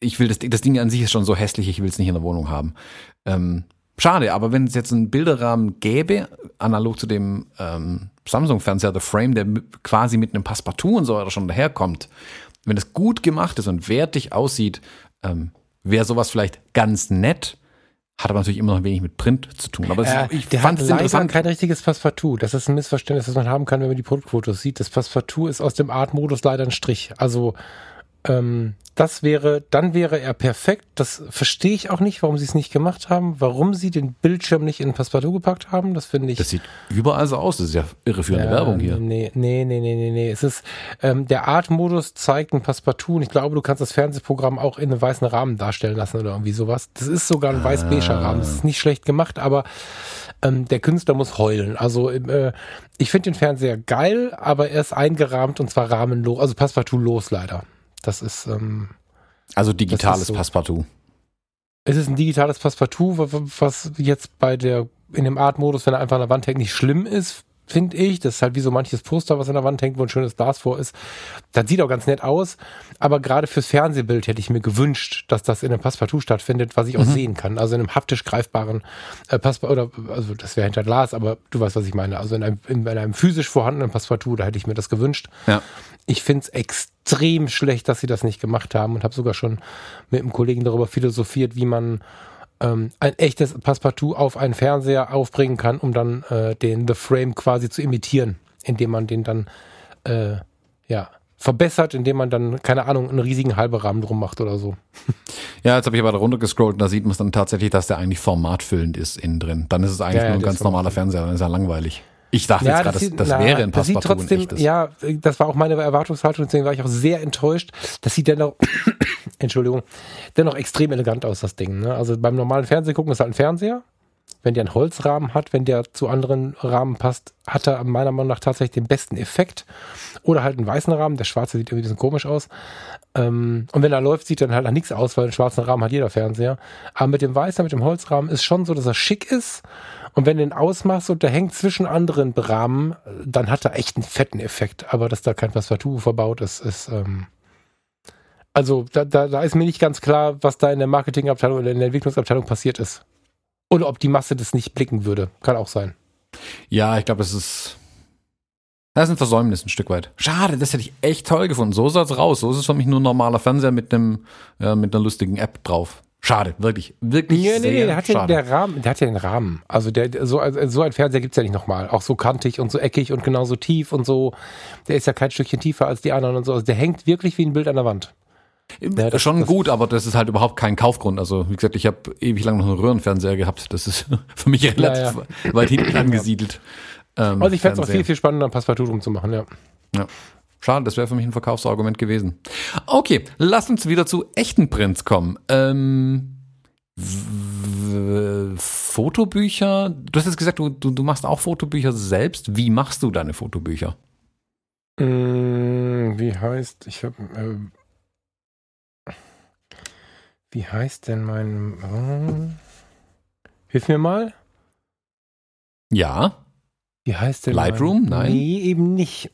ich will das, das Ding an sich ist schon so hässlich, ich will es nicht in der Wohnung haben. Ähm, schade, aber wenn es jetzt einen Bilderrahmen gäbe, analog zu dem ähm, Samsung-Fernseher, The Frame, der quasi mit einem Passepartout und so weiter schon daherkommt, wenn das gut gemacht ist und wertig aussieht, ähm, wäre sowas vielleicht ganz nett. Hat aber natürlich immer noch wenig mit Print zu tun. Aber äh, ich der fand es interessant. kein richtiges Passepartout. Das ist ein Missverständnis, das man haben kann, wenn man die Produktfotos sieht. Das Passepartout ist aus dem Art-Modus leider ein Strich. Also ähm, das wäre, dann wäre er perfekt. Das verstehe ich auch nicht, warum sie es nicht gemacht haben, warum sie den Bildschirm nicht in Passepartout gepackt haben. Das finde ich. Das sieht überall so aus. Das ist ja irreführende ja, Werbung hier. Nee, nee, nee, nee, nee, nee. Es ist, ähm, der Art-Modus zeigt ein Passepartout und ich glaube, du kannst das Fernsehprogramm auch in einem weißen Rahmen darstellen lassen oder irgendwie sowas. Das ist sogar ein weiß-beiger Rahmen. Das ist nicht schlecht gemacht, aber ähm, der Künstler muss heulen. Also äh, ich finde den Fernseher geil, aber er ist eingerahmt und zwar rahmenlos, also Passepartout los leider. Das ist. Ähm, also digitales so. Passepartout. Es ist ein digitales Passepartout, was jetzt bei der, in dem Art-Modus, wenn er einfach an der Wand hängt, nicht schlimm ist, finde ich. Das ist halt wie so manches Poster, was an der Wand hängt, wo ein schönes Glas vor ist. Das sieht auch ganz nett aus. Aber gerade fürs Fernsehbild hätte ich mir gewünscht, dass das in einem Passepartout stattfindet, was ich auch mhm. sehen kann. Also in einem haptisch greifbaren äh, Passepartout, oder, also das wäre hinter Glas, aber du weißt, was ich meine. Also in einem, in, in einem physisch vorhandenen Passepartout, da hätte ich mir das gewünscht. Ja. Ich finde es extrem schlecht, dass sie das nicht gemacht haben und habe sogar schon mit einem Kollegen darüber philosophiert, wie man ähm, ein echtes Passepartout auf einen Fernseher aufbringen kann, um dann äh, den The Frame quasi zu imitieren, indem man den dann äh, ja verbessert, indem man dann, keine Ahnung, einen riesigen Halberahmen drum macht oder so. Ja, jetzt habe ich aber da runtergescrollt und da sieht man es dann tatsächlich, dass der eigentlich formatfüllend ist innen drin. Dann ist es eigentlich ja, nur ein ganz normaler Fernseher, dann ist er langweilig. Ich dachte ja, jetzt gerade, das, das, das wäre ein Passepartout. Das trotzdem, ja, das war auch meine Erwartungshaltung, deswegen war ich auch sehr enttäuscht. Das sieht dennoch, Entschuldigung, dennoch extrem elegant aus, das Ding. Ne? Also beim normalen Fernsehen gucken ist halt ein Fernseher. Wenn der einen Holzrahmen hat, wenn der zu anderen Rahmen passt, hat er meiner Meinung nach tatsächlich den besten Effekt. Oder halt einen weißen Rahmen. Der schwarze sieht irgendwie ein bisschen komisch aus. Ähm, und wenn er läuft, sieht dann halt nach nichts aus, weil einen schwarzen Rahmen hat jeder Fernseher. Aber mit dem weißen, mit dem Holzrahmen ist schon so, dass er schick ist und wenn du ihn ausmachst und der hängt zwischen anderen Rahmen, dann hat er echt einen fetten Effekt. Aber dass da kein Passepartout verbaut ist, ist, ähm, also da, da, da ist mir nicht ganz klar, was da in der Marketingabteilung oder in der Entwicklungsabteilung passiert ist. Oder ob die Masse das nicht blicken würde. Kann auch sein. Ja, ich glaube, es ist. Das ist ein Versäumnis ein Stück weit. Schade, das hätte ich echt toll gefunden. So sah es raus. So ist es für mich nur ein normaler Fernseher mit einem, ja, mit einer lustigen App drauf. Schade, wirklich, wirklich. Nee, nee, nee, der hat ja der Rahmen, der hat ja den Rahmen. Also der, so, also so ein Fernseher gibt's ja nicht nochmal. Auch so kantig und so eckig und genauso tief und so. Der ist ja kein Stückchen tiefer als die anderen und so. Also der hängt wirklich wie ein Bild an der Wand. Ja, das, schon das, gut, aber das ist halt überhaupt kein Kaufgrund. Also wie gesagt, ich habe ewig lang noch einen Röhrenfernseher gehabt. Das ist für mich relativ ja, ja. weit hinten angesiedelt. Ähm, also ich fände es auch viel, viel spannender, ein Passepartout drum zu machen, ja. Ja. Schade, das wäre für mich ein Verkaufsargument gewesen. Okay, lass uns wieder zu echten Prints kommen. Ähm, Fotobücher. Du hast jetzt gesagt, du, du, du, machst auch Fotobücher selbst. Wie machst du deine Fotobücher? Mm, wie heißt, ich habe, äh, wie heißt denn mein, äh, hilf mir mal. Ja. Wie heißt denn Lightroom? Mein, Nein. Nee, eben nicht.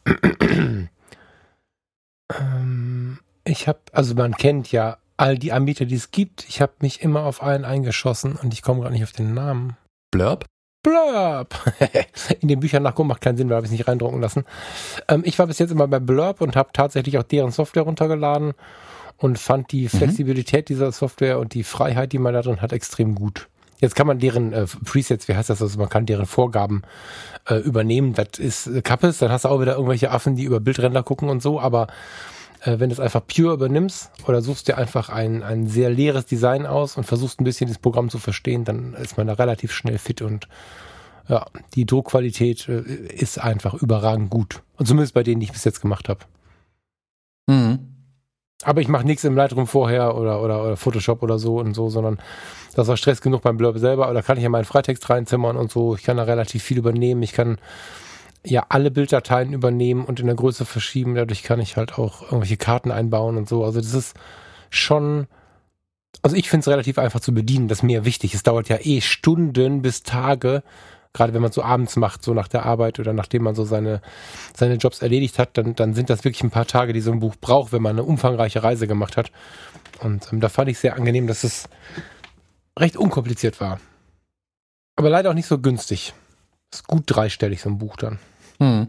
Ähm, ich habe, also man kennt ja all die Anbieter, die es gibt. Ich habe mich immer auf einen eingeschossen und ich komme gerade nicht auf den Namen. Blurb? Blurb! In den Büchern nachgucken macht keinen Sinn, weil habe ich es nicht reindrucken lassen. Ähm, ich war bis jetzt immer bei Blurb und habe tatsächlich auch deren Software runtergeladen und fand die mhm. Flexibilität mhm. dieser Software und die Freiheit, die man da drin hat, extrem gut. Jetzt kann man deren äh, Presets, wie heißt das, also man kann deren Vorgaben äh, übernehmen. Das ist äh, Kappes, dann hast du auch wieder irgendwelche Affen, die über Bildränder gucken und so, aber äh, wenn du es einfach pure übernimmst oder suchst dir einfach ein, ein sehr leeres Design aus und versuchst ein bisschen das Programm zu verstehen, dann ist man da relativ schnell fit und ja, die Druckqualität äh, ist einfach überragend gut. Und zumindest bei denen, die ich bis jetzt gemacht habe. Mhm. Aber ich mache nichts im Lightroom vorher oder, oder, oder Photoshop oder so und so, sondern das war Stress genug beim Blurb selber. Oder kann ich ja meinen Freitext reinzimmern und so. Ich kann da relativ viel übernehmen. Ich kann ja alle Bilddateien übernehmen und in der Größe verschieben. Dadurch kann ich halt auch irgendwelche Karten einbauen und so. Also das ist schon, also ich finde es relativ einfach zu bedienen. Das ist mir wichtig. Es dauert ja eh Stunden bis Tage, gerade wenn man so abends macht, so nach der Arbeit oder nachdem man so seine, seine Jobs erledigt hat, dann, dann sind das wirklich ein paar Tage, die so ein Buch braucht, wenn man eine umfangreiche Reise gemacht hat. Und ähm, da fand ich sehr angenehm, dass es recht unkompliziert war. Aber leider auch nicht so günstig. Ist gut dreistellig, so ein Buch dann. Hm.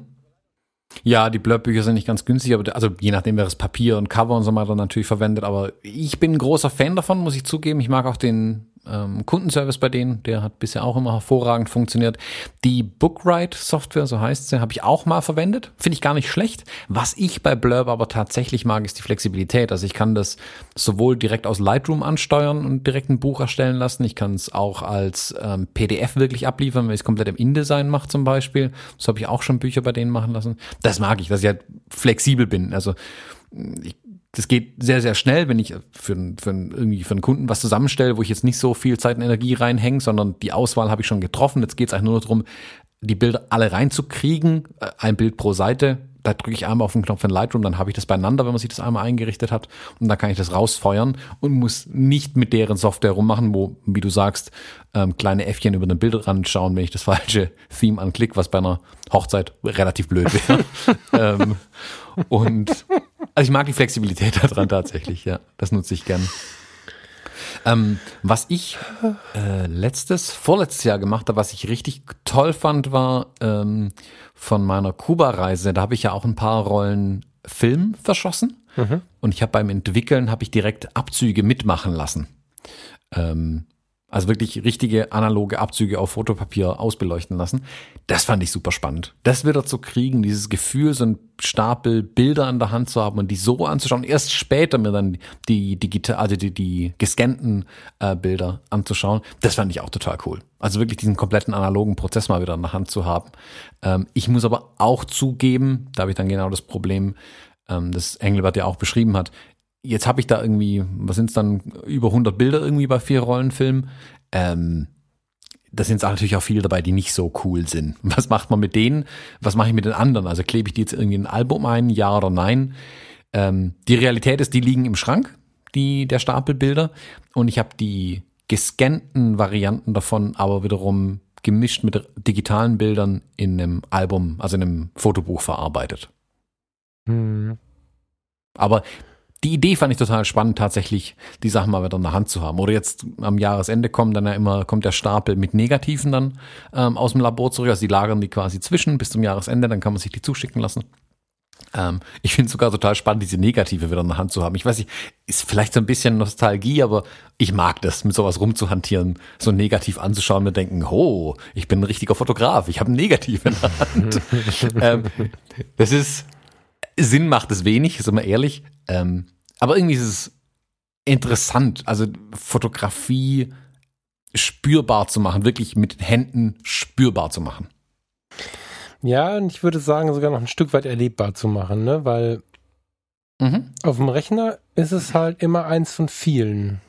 Ja, die Blurbbücher sind nicht ganz günstig, aber also je nachdem, wer das Papier und Cover und so weiter natürlich verwendet. Aber ich bin ein großer Fan davon, muss ich zugeben. Ich mag auch den ähm, Kundenservice bei denen, der hat bisher auch immer hervorragend funktioniert. Die Bookwrite-Software, so heißt sie, habe ich auch mal verwendet. Finde ich gar nicht schlecht. Was ich bei Blurb aber tatsächlich mag, ist die Flexibilität. Also ich kann das sowohl direkt aus Lightroom ansteuern und direkt ein Buch erstellen lassen. Ich kann es auch als ähm, PDF wirklich abliefern, wenn ich es komplett im InDesign mache zum Beispiel. Das habe ich auch schon Bücher bei denen machen lassen. Das mag ich, dass ich halt flexibel bin. Also ich das geht sehr, sehr schnell, wenn ich für, für, irgendwie für einen Kunden was zusammenstelle, wo ich jetzt nicht so viel Zeit und Energie reinhänge, sondern die Auswahl habe ich schon getroffen. Jetzt geht es eigentlich nur darum, die Bilder alle reinzukriegen, äh, ein Bild pro Seite, da drücke ich einmal auf den Knopf in Lightroom, dann habe ich das beieinander, wenn man sich das einmal eingerichtet hat und dann kann ich das rausfeuern und muss nicht mit deren Software rummachen, wo, wie du sagst, ähm, kleine Äffchen über den Bildrand schauen, wenn ich das falsche Theme anklicke, was bei einer Hochzeit relativ blöd wäre. ähm, und also ich mag die Flexibilität daran tatsächlich, ja. Das nutze ich gern. Ähm, was ich äh, letztes, vorletztes Jahr gemacht habe, was ich richtig toll fand, war ähm, von meiner Kuba-Reise. Da habe ich ja auch ein paar Rollen Film verschossen. Mhm. Und ich habe beim Entwickeln habe ich direkt Abzüge mitmachen lassen. Ähm, also wirklich richtige analoge Abzüge auf Fotopapier ausbeleuchten lassen. Das fand ich super spannend. Das wieder zu kriegen, dieses Gefühl, so ein Stapel Bilder an der Hand zu haben und die so anzuschauen. Erst später mir dann die digital, also die, die gescannten äh, Bilder anzuschauen. Das fand ich auch total cool. Also wirklich diesen kompletten analogen Prozess mal wieder in der Hand zu haben. Ähm, ich muss aber auch zugeben, da habe ich dann genau das Problem, ähm, das Engelbert ja auch beschrieben hat jetzt habe ich da irgendwie, was sind es dann, über 100 Bilder irgendwie bei vier Rollenfilmen. Ähm, da sind natürlich auch viele dabei, die nicht so cool sind. Was macht man mit denen? Was mache ich mit den anderen? Also klebe ich die jetzt irgendwie in ein Album ein, ja oder nein? Ähm, die Realität ist, die liegen im Schrank, die, der Stapelbilder. Und ich habe die gescannten Varianten davon aber wiederum gemischt mit digitalen Bildern in einem Album, also in einem Fotobuch verarbeitet. Hm. Aber die Idee fand ich total spannend, tatsächlich die Sachen mal wieder in der Hand zu haben. Oder jetzt am Jahresende kommen dann ja immer, kommt der Stapel mit Negativen dann ähm, aus dem Labor zurück. Also die lagern die quasi zwischen bis zum Jahresende, dann kann man sich die zuschicken lassen. Ähm, ich finde es sogar total spannend, diese Negative wieder in der Hand zu haben. Ich weiß nicht, ist vielleicht so ein bisschen Nostalgie, aber ich mag das, mit sowas rumzuhantieren, so negativ anzuschauen und denken, oh, ich bin ein richtiger Fotograf, ich habe ein Negativ in der Hand. ähm, das ist, Sinn macht es wenig, ist immer ehrlich. Ähm, aber irgendwie ist es interessant, also Fotografie spürbar zu machen, wirklich mit Händen spürbar zu machen. Ja, und ich würde sagen, sogar noch ein Stück weit erlebbar zu machen, ne? Weil mhm. auf dem Rechner ist es halt immer eins von vielen.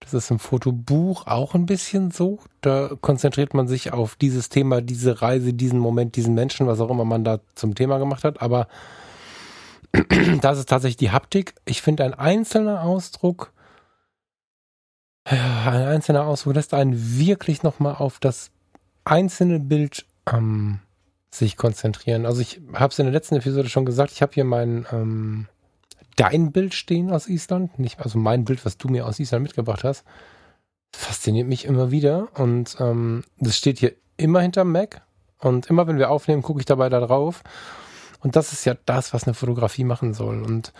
Das ist im Fotobuch auch ein bisschen so. Da konzentriert man sich auf dieses Thema, diese Reise, diesen Moment, diesen Menschen, was auch immer man da zum Thema gemacht hat. Aber das ist tatsächlich die Haptik. Ich finde, ein einzelner Ausdruck, ein einzelner Ausdruck lässt einen wirklich nochmal auf das einzelne Bild ähm, sich konzentrieren. Also ich habe es in der letzten Episode schon gesagt, ich habe hier mein ähm, dein Bild stehen aus Island, nicht also mein Bild, was du mir aus Island mitgebracht hast. Fasziniert mich immer wieder und ähm, das steht hier immer hinterm Mac und immer wenn wir aufnehmen, gucke ich dabei da drauf und das ist ja das, was eine Fotografie machen soll. Und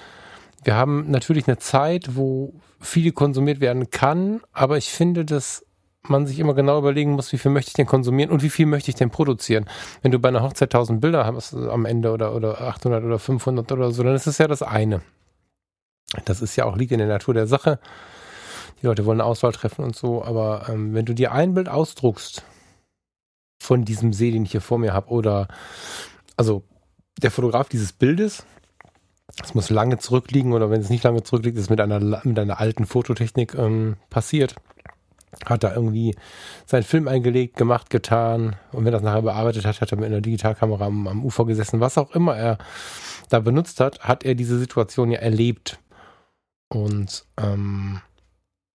wir haben natürlich eine Zeit, wo viel konsumiert werden kann, aber ich finde, dass man sich immer genau überlegen muss, wie viel möchte ich denn konsumieren und wie viel möchte ich denn produzieren. Wenn du bei einer Hochzeit 1000 Bilder hast am Ende oder, oder 800 oder 500 oder so, dann ist es ja das eine. Das ist ja auch, liegt in der Natur der Sache. Die Leute wollen eine Auswahl treffen und so, aber ähm, wenn du dir ein Bild ausdruckst von diesem See, den ich hier vor mir habe, oder also der Fotograf dieses Bildes, es muss lange zurückliegen oder wenn es nicht lange zurückliegt, ist mit einer, mit einer alten Fototechnik ähm, passiert. Hat da irgendwie seinen Film eingelegt, gemacht, getan und wenn er das nachher bearbeitet hat, hat er mit einer Digitalkamera am, am Ufer gesessen. Was auch immer er da benutzt hat, hat er diese Situation ja erlebt. Und ähm,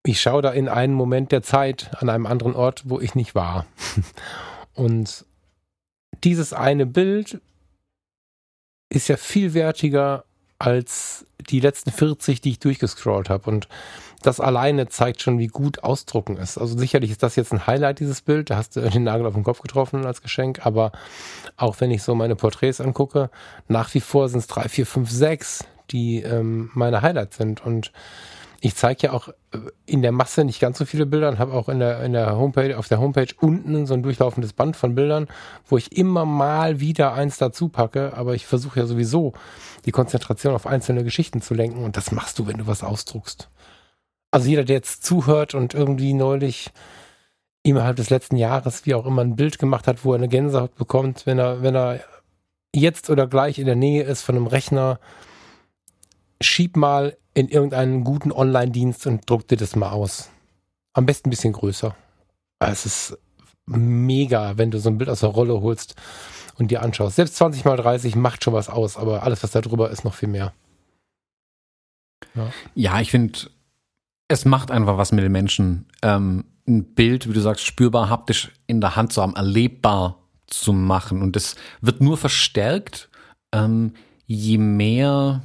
ich schaue da in einen Moment der Zeit an einem anderen Ort, wo ich nicht war. und dieses eine Bild ist ja viel wertiger als die letzten 40, die ich durchgescrollt habe. Und das alleine zeigt schon, wie gut Ausdrucken ist. Also sicherlich ist das jetzt ein Highlight, dieses Bild. Da hast du den Nagel auf den Kopf getroffen als Geschenk. Aber auch wenn ich so meine Porträts angucke, nach wie vor sind es drei, vier, fünf, sechs, die ähm, meine Highlights sind. Und ich zeige ja auch äh, in der Masse nicht ganz so viele Bilder und habe auch in der, in der Homepage, auf der Homepage unten so ein durchlaufendes Band von Bildern, wo ich immer mal wieder eins dazu packe, aber ich versuche ja sowieso die Konzentration auf einzelne Geschichten zu lenken und das machst du, wenn du was ausdruckst. Also jeder, der jetzt zuhört und irgendwie neulich innerhalb des letzten Jahres, wie auch immer, ein Bild gemacht hat, wo er eine Gänsehaut bekommt, wenn er, wenn er jetzt oder gleich in der Nähe ist von einem Rechner, schieb mal in irgendeinen guten Online-Dienst und druck dir das mal aus. Am besten ein bisschen größer. Es ist mega, wenn du so ein Bild aus der Rolle holst und dir anschaust. Selbst 20 mal 30 macht schon was aus, aber alles, was da drüber ist, noch viel mehr. Ja, ja ich finde, es macht einfach was mit den Menschen. Ähm, ein Bild, wie du sagst, spürbar haptisch in der Hand zu haben, erlebbar zu machen. Und das wird nur verstärkt, ähm, je mehr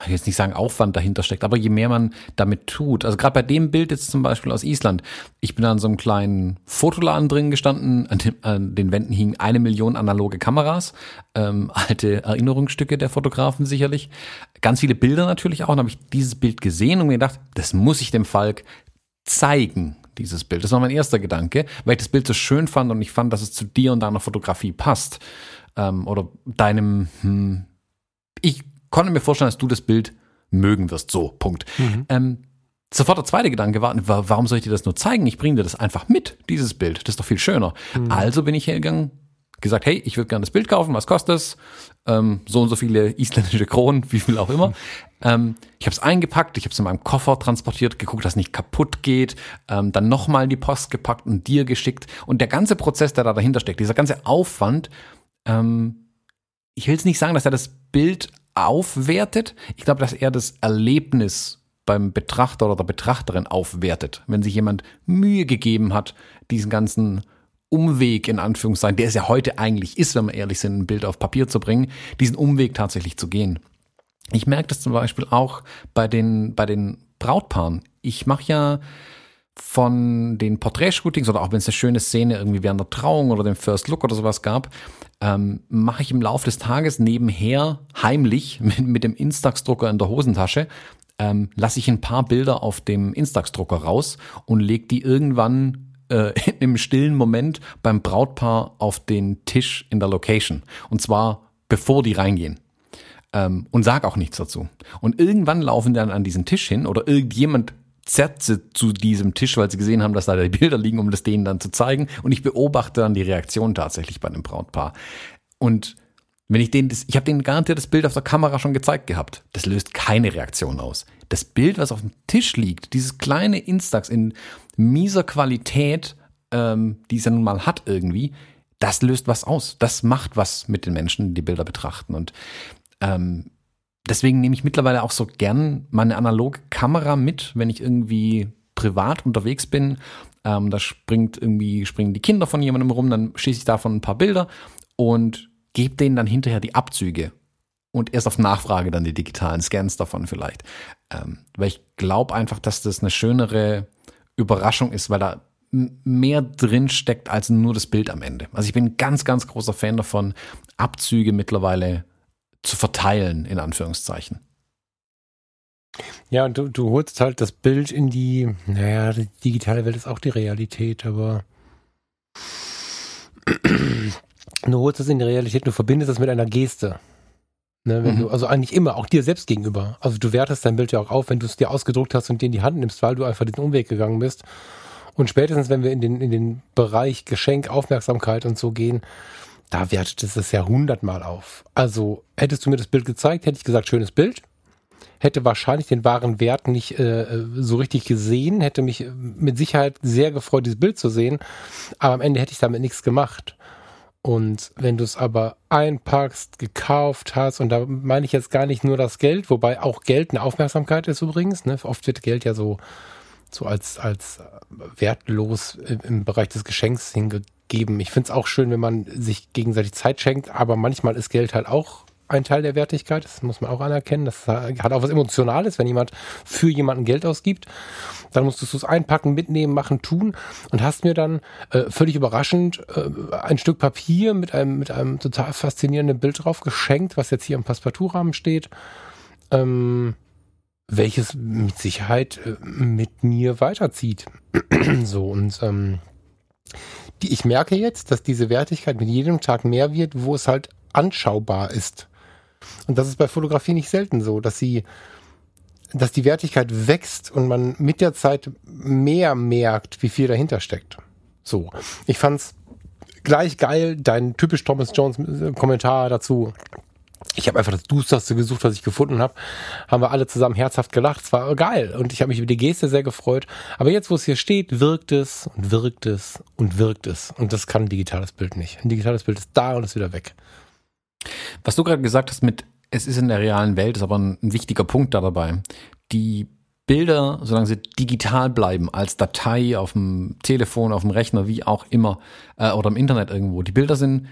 ich will jetzt nicht sagen Aufwand dahinter steckt, aber je mehr man damit tut, also gerade bei dem Bild jetzt zum Beispiel aus Island, ich bin an so einem kleinen Fotoladen drin gestanden, an, dem, an den Wänden hingen eine Million analoge Kameras, ähm, alte Erinnerungsstücke der Fotografen sicherlich, ganz viele Bilder natürlich auch, dann habe ich dieses Bild gesehen und mir gedacht, das muss ich dem Falk zeigen, dieses Bild. Das war mein erster Gedanke, weil ich das Bild so schön fand und ich fand, dass es zu dir und deiner Fotografie passt. Ähm, oder deinem, hm, ich konnte mir vorstellen, dass du das Bild mögen wirst. So, Punkt. Mhm. Ähm, sofort der zweite Gedanke war, warum soll ich dir das nur zeigen? Ich bringe dir das einfach mit, dieses Bild. Das ist doch viel schöner. Mhm. Also bin ich hergegangen, gesagt, hey, ich würde gerne das Bild kaufen, was kostet es? Ähm, so und so viele isländische Kronen, wie viel auch immer. Ähm, ich habe es eingepackt, ich habe es in meinem Koffer transportiert, geguckt, dass es nicht kaputt geht, ähm, dann nochmal in die Post gepackt und dir geschickt. Und der ganze Prozess, der da dahinter steckt, dieser ganze Aufwand, ähm, ich will jetzt nicht sagen, dass er das Bild aufwertet. Ich glaube, dass er das Erlebnis beim Betrachter oder der Betrachterin aufwertet. Wenn sich jemand Mühe gegeben hat, diesen ganzen Umweg in Anführungszeichen, der es ja heute eigentlich ist, wenn wir ehrlich sind, ein Bild auf Papier zu bringen, diesen Umweg tatsächlich zu gehen. Ich merke das zum Beispiel auch bei den, bei den Brautpaaren. Ich mache ja von den Porträtshootings oder auch wenn es eine schöne Szene irgendwie während der Trauung oder dem First Look oder sowas gab, ähm, mache ich im Laufe des Tages nebenher heimlich mit, mit dem Instax-Drucker in der Hosentasche, ähm, lasse ich ein paar Bilder auf dem Instax-Drucker raus und lege die irgendwann äh, im stillen Moment beim Brautpaar auf den Tisch in der Location. Und zwar bevor die reingehen. Ähm, und sag auch nichts dazu. Und irgendwann laufen die dann an diesen Tisch hin oder irgendjemand zerrt sie zu diesem Tisch, weil sie gesehen haben, dass da die Bilder liegen, um das denen dann zu zeigen. Und ich beobachte dann die Reaktion tatsächlich bei dem Brautpaar. Und wenn ich denen das, ich habe denen garantiert das Bild auf der Kamera schon gezeigt gehabt. Das löst keine Reaktion aus. Das Bild, was auf dem Tisch liegt, dieses kleine Instax in mieser Qualität, ähm, die es ja nun mal hat irgendwie, das löst was aus. Das macht was mit den Menschen, die die Bilder betrachten. Und ähm, deswegen nehme ich mittlerweile auch so gern meine analoge Kamera mit, wenn ich irgendwie privat unterwegs bin. Ähm, da springt irgendwie, springen die Kinder von jemandem rum, dann schieße ich davon ein paar Bilder und gebe denen dann hinterher die Abzüge. Und erst auf Nachfrage dann die digitalen Scans davon vielleicht. Ähm, weil ich glaube einfach, dass das eine schönere Überraschung ist, weil da mehr drin steckt als nur das Bild am Ende. Also ich bin ganz, ganz großer Fan davon, Abzüge mittlerweile zu verteilen, in Anführungszeichen. Ja, und du, du holst halt das Bild in die, naja, die digitale Welt ist auch die Realität, aber du holst es in die Realität, du verbindest es mit einer Geste. Ne, mhm. du, also eigentlich immer, auch dir selbst gegenüber. Also du wertest dein Bild ja auch auf, wenn du es dir ausgedruckt hast und dir in die Hand nimmst, weil du einfach diesen Umweg gegangen bist. Und spätestens, wenn wir in den, in den Bereich Geschenk, Aufmerksamkeit und so gehen, da wertet es das ja hundertmal auf. Also hättest du mir das Bild gezeigt, hätte ich gesagt, schönes Bild. Hätte wahrscheinlich den wahren Wert nicht äh, so richtig gesehen, hätte mich mit Sicherheit sehr gefreut, dieses Bild zu sehen. Aber am Ende hätte ich damit nichts gemacht. Und wenn du es aber einpackst, gekauft hast, und da meine ich jetzt gar nicht nur das Geld, wobei auch Geld eine Aufmerksamkeit ist übrigens. Ne? Oft wird Geld ja so, so als, als wertlos im Bereich des Geschenks hingegeben geben. Ich finde es auch schön, wenn man sich gegenseitig Zeit schenkt, aber manchmal ist Geld halt auch ein Teil der Wertigkeit. Das muss man auch anerkennen. Das hat auch was Emotionales, wenn jemand für jemanden Geld ausgibt. Dann musst du es einpacken, mitnehmen, machen, tun und hast mir dann äh, völlig überraschend äh, ein Stück Papier mit einem, mit einem total faszinierenden Bild drauf geschenkt, was jetzt hier im Passepartout-Rahmen steht. Ähm, welches mit Sicherheit äh, mit mir weiterzieht. so und ähm, die, ich merke jetzt, dass diese Wertigkeit mit jedem Tag mehr wird, wo es halt anschaubar ist. Und das ist bei Fotografie nicht selten so, dass sie, dass die Wertigkeit wächst und man mit der Zeit mehr merkt, wie viel dahinter steckt. So. Ich fand's gleich geil, dein typisch Thomas Jones Kommentar dazu. Ich habe einfach das Dusterste gesucht, was ich gefunden habe. Haben wir alle zusammen herzhaft gelacht. Es war geil und ich habe mich über die Geste sehr gefreut. Aber jetzt, wo es hier steht, wirkt es und wirkt es und wirkt es. Und das kann ein digitales Bild nicht. Ein digitales Bild ist da und ist wieder weg. Was du gerade gesagt hast mit, es ist in der realen Welt, ist aber ein, ein wichtiger Punkt da dabei. Die Bilder, solange sie digital bleiben, als Datei auf dem Telefon, auf dem Rechner, wie auch immer, äh, oder im Internet irgendwo, die Bilder sind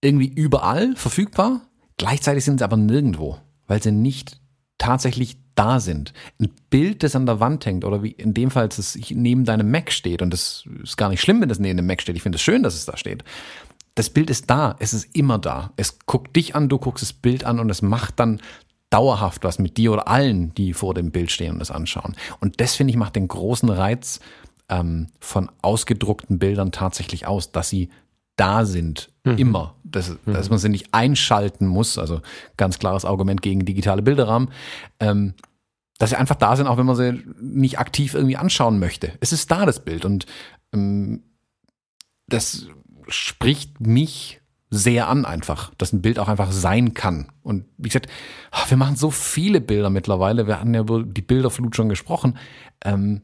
irgendwie überall verfügbar, gleichzeitig sind sie aber nirgendwo, weil sie nicht tatsächlich da sind. Ein Bild, das an der Wand hängt, oder wie in dem Fall, dass es neben deinem Mac steht, und das ist gar nicht schlimm, wenn das neben dem Mac steht, ich finde es schön, dass es da steht. Das Bild ist da, es ist immer da. Es guckt dich an, du guckst das Bild an und es macht dann dauerhaft was mit dir oder allen, die vor dem Bild stehen und das anschauen. Und das, finde ich, macht den großen Reiz ähm, von ausgedruckten Bildern tatsächlich aus, dass sie da sind, mhm. immer. Dass, mhm. dass man sie nicht einschalten muss, also ganz klares Argument gegen digitale Bilderrahmen. Ähm, dass sie einfach da sind, auch wenn man sie nicht aktiv irgendwie anschauen möchte. Es ist da, das Bild. Und ähm, das spricht mich sehr an einfach, dass ein Bild auch einfach sein kann. Und wie gesagt, ah, wir machen so viele Bilder mittlerweile. Wir hatten ja über die Bilderflut schon gesprochen. Ähm,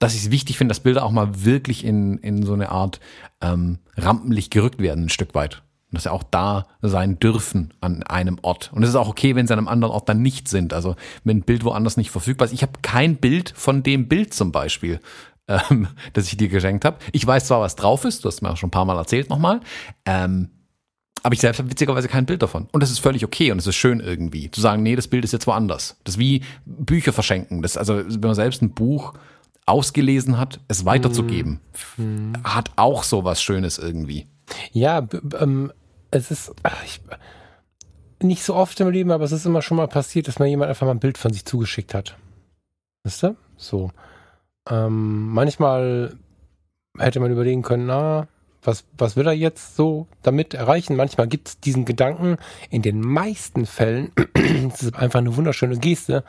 dass ich es wichtig finde, dass Bilder auch mal wirklich in, in so eine Art ähm, Rampenlicht gerückt werden, ein Stück weit. Und dass sie auch da sein dürfen an einem Ort. Und es ist auch okay, wenn sie an einem anderen Ort dann nicht sind. Also wenn ein Bild woanders nicht verfügbar ist. Ich habe kein Bild von dem Bild zum Beispiel, ähm, das ich dir geschenkt habe. Ich weiß zwar, was drauf ist, du hast mir auch schon ein paar Mal erzählt nochmal. Ähm, aber ich selbst habe witzigerweise kein Bild davon. Und das ist völlig okay und es ist schön irgendwie. Zu sagen, nee, das Bild ist jetzt woanders. Das ist wie Bücher verschenken. Das, also, wenn man selbst ein Buch ausgelesen hat, es weiterzugeben, mhm. hat auch so was Schönes irgendwie. Ja, ähm, es ist ach, ich, nicht so oft im Leben, aber es ist immer schon mal passiert, dass mir jemand einfach mal ein Bild von sich zugeschickt hat. Wisst ihr? So. Ähm, manchmal hätte man überlegen können, na, was, was will er jetzt so damit erreichen? Manchmal gibt es diesen Gedanken. In den meisten Fällen ist es einfach eine wunderschöne Geste.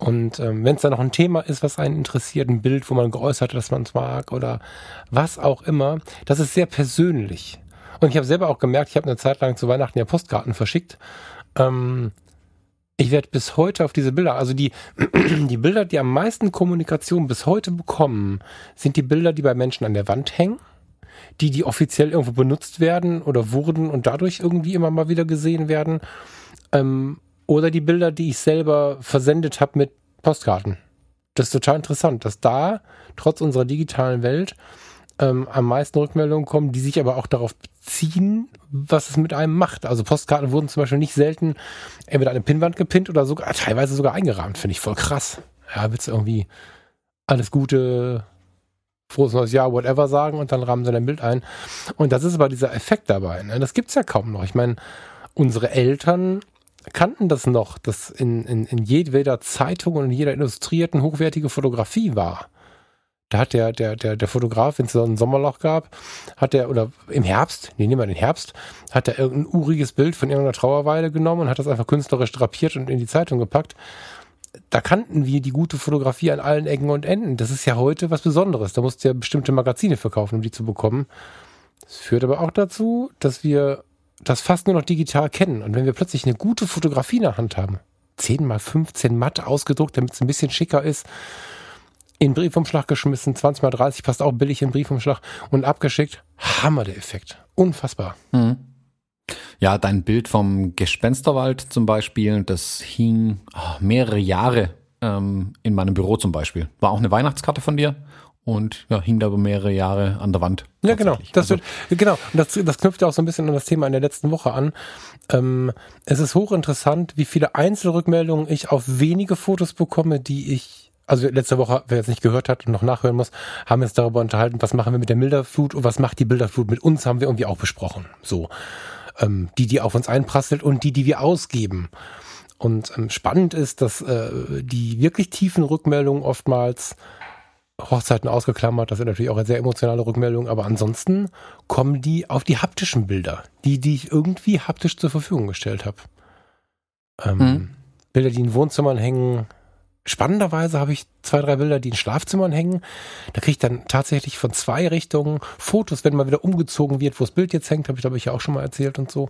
Und ähm, wenn es da noch ein Thema ist, was einen interessiert, ein Bild, wo man geäußert hat, dass man es mag oder was auch immer, das ist sehr persönlich. Und ich habe selber auch gemerkt, ich habe eine Zeit lang zu Weihnachten ja Postkarten verschickt. Ähm, ich werde bis heute auf diese Bilder, also die, die Bilder, die am meisten Kommunikation bis heute bekommen, sind die Bilder, die bei Menschen an der Wand hängen, die, die offiziell irgendwo benutzt werden oder wurden und dadurch irgendwie immer mal wieder gesehen werden. Ähm, oder die Bilder, die ich selber versendet habe mit Postkarten. Das ist total interessant, dass da trotz unserer digitalen Welt ähm, am meisten Rückmeldungen kommen, die sich aber auch darauf beziehen, was es mit einem macht. Also Postkarten wurden zum Beispiel nicht selten entweder an eine Pinnwand gepinnt oder sogar teilweise sogar eingerahmt. Finde ich voll krass. Ja, willst du irgendwie alles Gute, frohes neues Jahr, whatever sagen und dann rahmen sie dein Bild ein. Und das ist aber dieser Effekt dabei. Ne? Das gibt's ja kaum noch. Ich meine, unsere Eltern kannten das noch, dass in, in, in jeder Zeitung und in jeder illustrierten hochwertige Fotografie war. Da hat der, der, der, der Fotograf, wenn es so ein Sommerloch gab, hat der, oder im Herbst, nee, nehmen wir den Herbst, hat er irgendein uriges Bild von irgendeiner Trauerweide genommen und hat das einfach künstlerisch drapiert und in die Zeitung gepackt. Da kannten wir die gute Fotografie an allen Ecken und Enden. Das ist ja heute was Besonderes. Da musst du ja bestimmte Magazine verkaufen, um die zu bekommen. Das führt aber auch dazu, dass wir das fast nur noch digital kennen. Und wenn wir plötzlich eine gute Fotografie in der Hand haben, 10 mal 15 matt ausgedruckt, damit es ein bisschen schicker ist, in Briefumschlag geschmissen, 20 mal 30 passt auch billig in Briefumschlag und abgeschickt. Hammer der Effekt. Unfassbar. Mhm. Ja, dein Bild vom Gespensterwald zum Beispiel, das hing oh, mehrere Jahre ähm, in meinem Büro zum Beispiel. War auch eine Weihnachtskarte von dir und ja, hing da über mehrere Jahre an der Wand. Ja, genau. Das also, wird, genau. Und das, das knüpft ja auch so ein bisschen an das Thema in der letzten Woche an. Ähm, es ist hochinteressant, wie viele Einzelrückmeldungen ich auf wenige Fotos bekomme, die ich also letzte Woche, wer jetzt nicht gehört hat und noch nachhören muss, haben wir uns darüber unterhalten, was machen wir mit der Bilderflut und was macht die Bilderflut mit uns, haben wir irgendwie auch besprochen. So. Ähm, die, die auf uns einprasselt und die, die wir ausgeben. Und ähm, spannend ist, dass äh, die wirklich tiefen Rückmeldungen oftmals Hochzeiten ausgeklammert, das sind natürlich auch eine sehr emotionale Rückmeldung, aber ansonsten kommen die auf die haptischen Bilder, die, die ich irgendwie haptisch zur Verfügung gestellt habe. Ähm, mhm. Bilder, die in Wohnzimmern hängen. Spannenderweise habe ich zwei, drei Bilder, die in Schlafzimmern hängen. Da kriege ich dann tatsächlich von zwei Richtungen Fotos, wenn mal wieder umgezogen wird, wo das Bild jetzt hängt, habe ich glaube ich ja auch schon mal erzählt und so.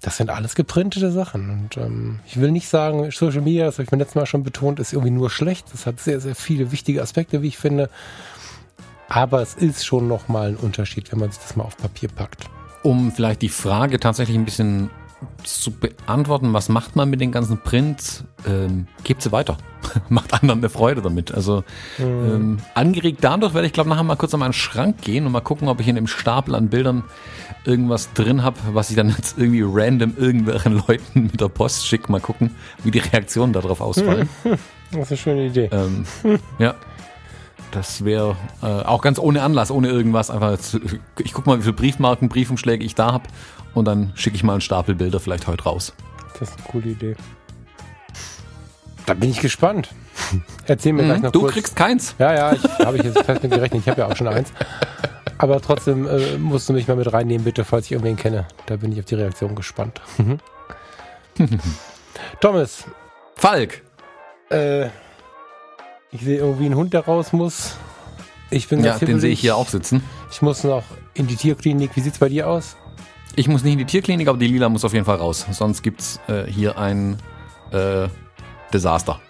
Das sind alles geprintete Sachen. Und ähm, ich will nicht sagen, Social Media, das habe ich beim letzten Mal schon betont, ist irgendwie nur schlecht. Das hat sehr, sehr viele wichtige Aspekte, wie ich finde. Aber es ist schon nochmal ein Unterschied, wenn man sich das mal auf Papier packt. Um vielleicht die Frage tatsächlich ein bisschen zu beantworten, was macht man mit den ganzen Prints? Ähm, gebt sie weiter. macht anderen eine Freude damit. Also mhm. ähm, angeregt dadurch werde ich glaube nachher mal kurz an meinen Schrank gehen und mal gucken, ob ich in dem Stapel an Bildern irgendwas drin habe, was ich dann jetzt irgendwie random irgendwelchen Leuten mit der Post schicke. Mal gucken, wie die Reaktionen darauf ausfallen. Das ist eine schöne Idee. Ähm, ja. Das wäre äh, auch ganz ohne Anlass, ohne irgendwas. Einfach, jetzt, ich gucke mal, wie viele Briefmarken, Briefumschläge ich da habe und dann schicke ich mal einen Stapel Bilder vielleicht heute raus. Das ist eine coole Idee. Da bin ich gespannt. Erzähl mir mhm, gleich noch Du kurz. kriegst keins. Ja, ja, ich habe ich jetzt fest mit gerechnet. Ich habe ja auch schon eins. Aber trotzdem äh, musst du mich mal mit reinnehmen, bitte, falls ich irgendwen kenne. Da bin ich auf die Reaktion gespannt. Thomas. Falk. Äh, ich sehe irgendwie einen Hund, der raus muss. Ich bin Ja, den sehe ich hier auch sitzen. Ich muss noch in die Tierklinik. Wie sieht's bei dir aus? Ich muss nicht in die Tierklinik, aber die Lila muss auf jeden Fall raus. Sonst gibt's äh, hier ein äh, Desaster.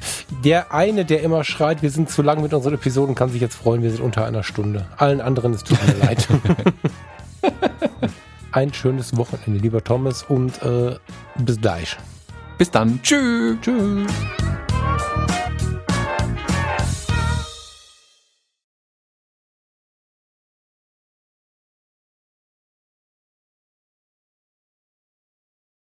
Der eine, der immer schreit, wir sind zu lang mit unseren Episoden, kann sich jetzt freuen, wir sind unter einer Stunde. Allen anderen, es tut mir leid. Ein schönes Wochenende, lieber Thomas, und äh, bis gleich. Bis dann. Tschüss. Tschüss.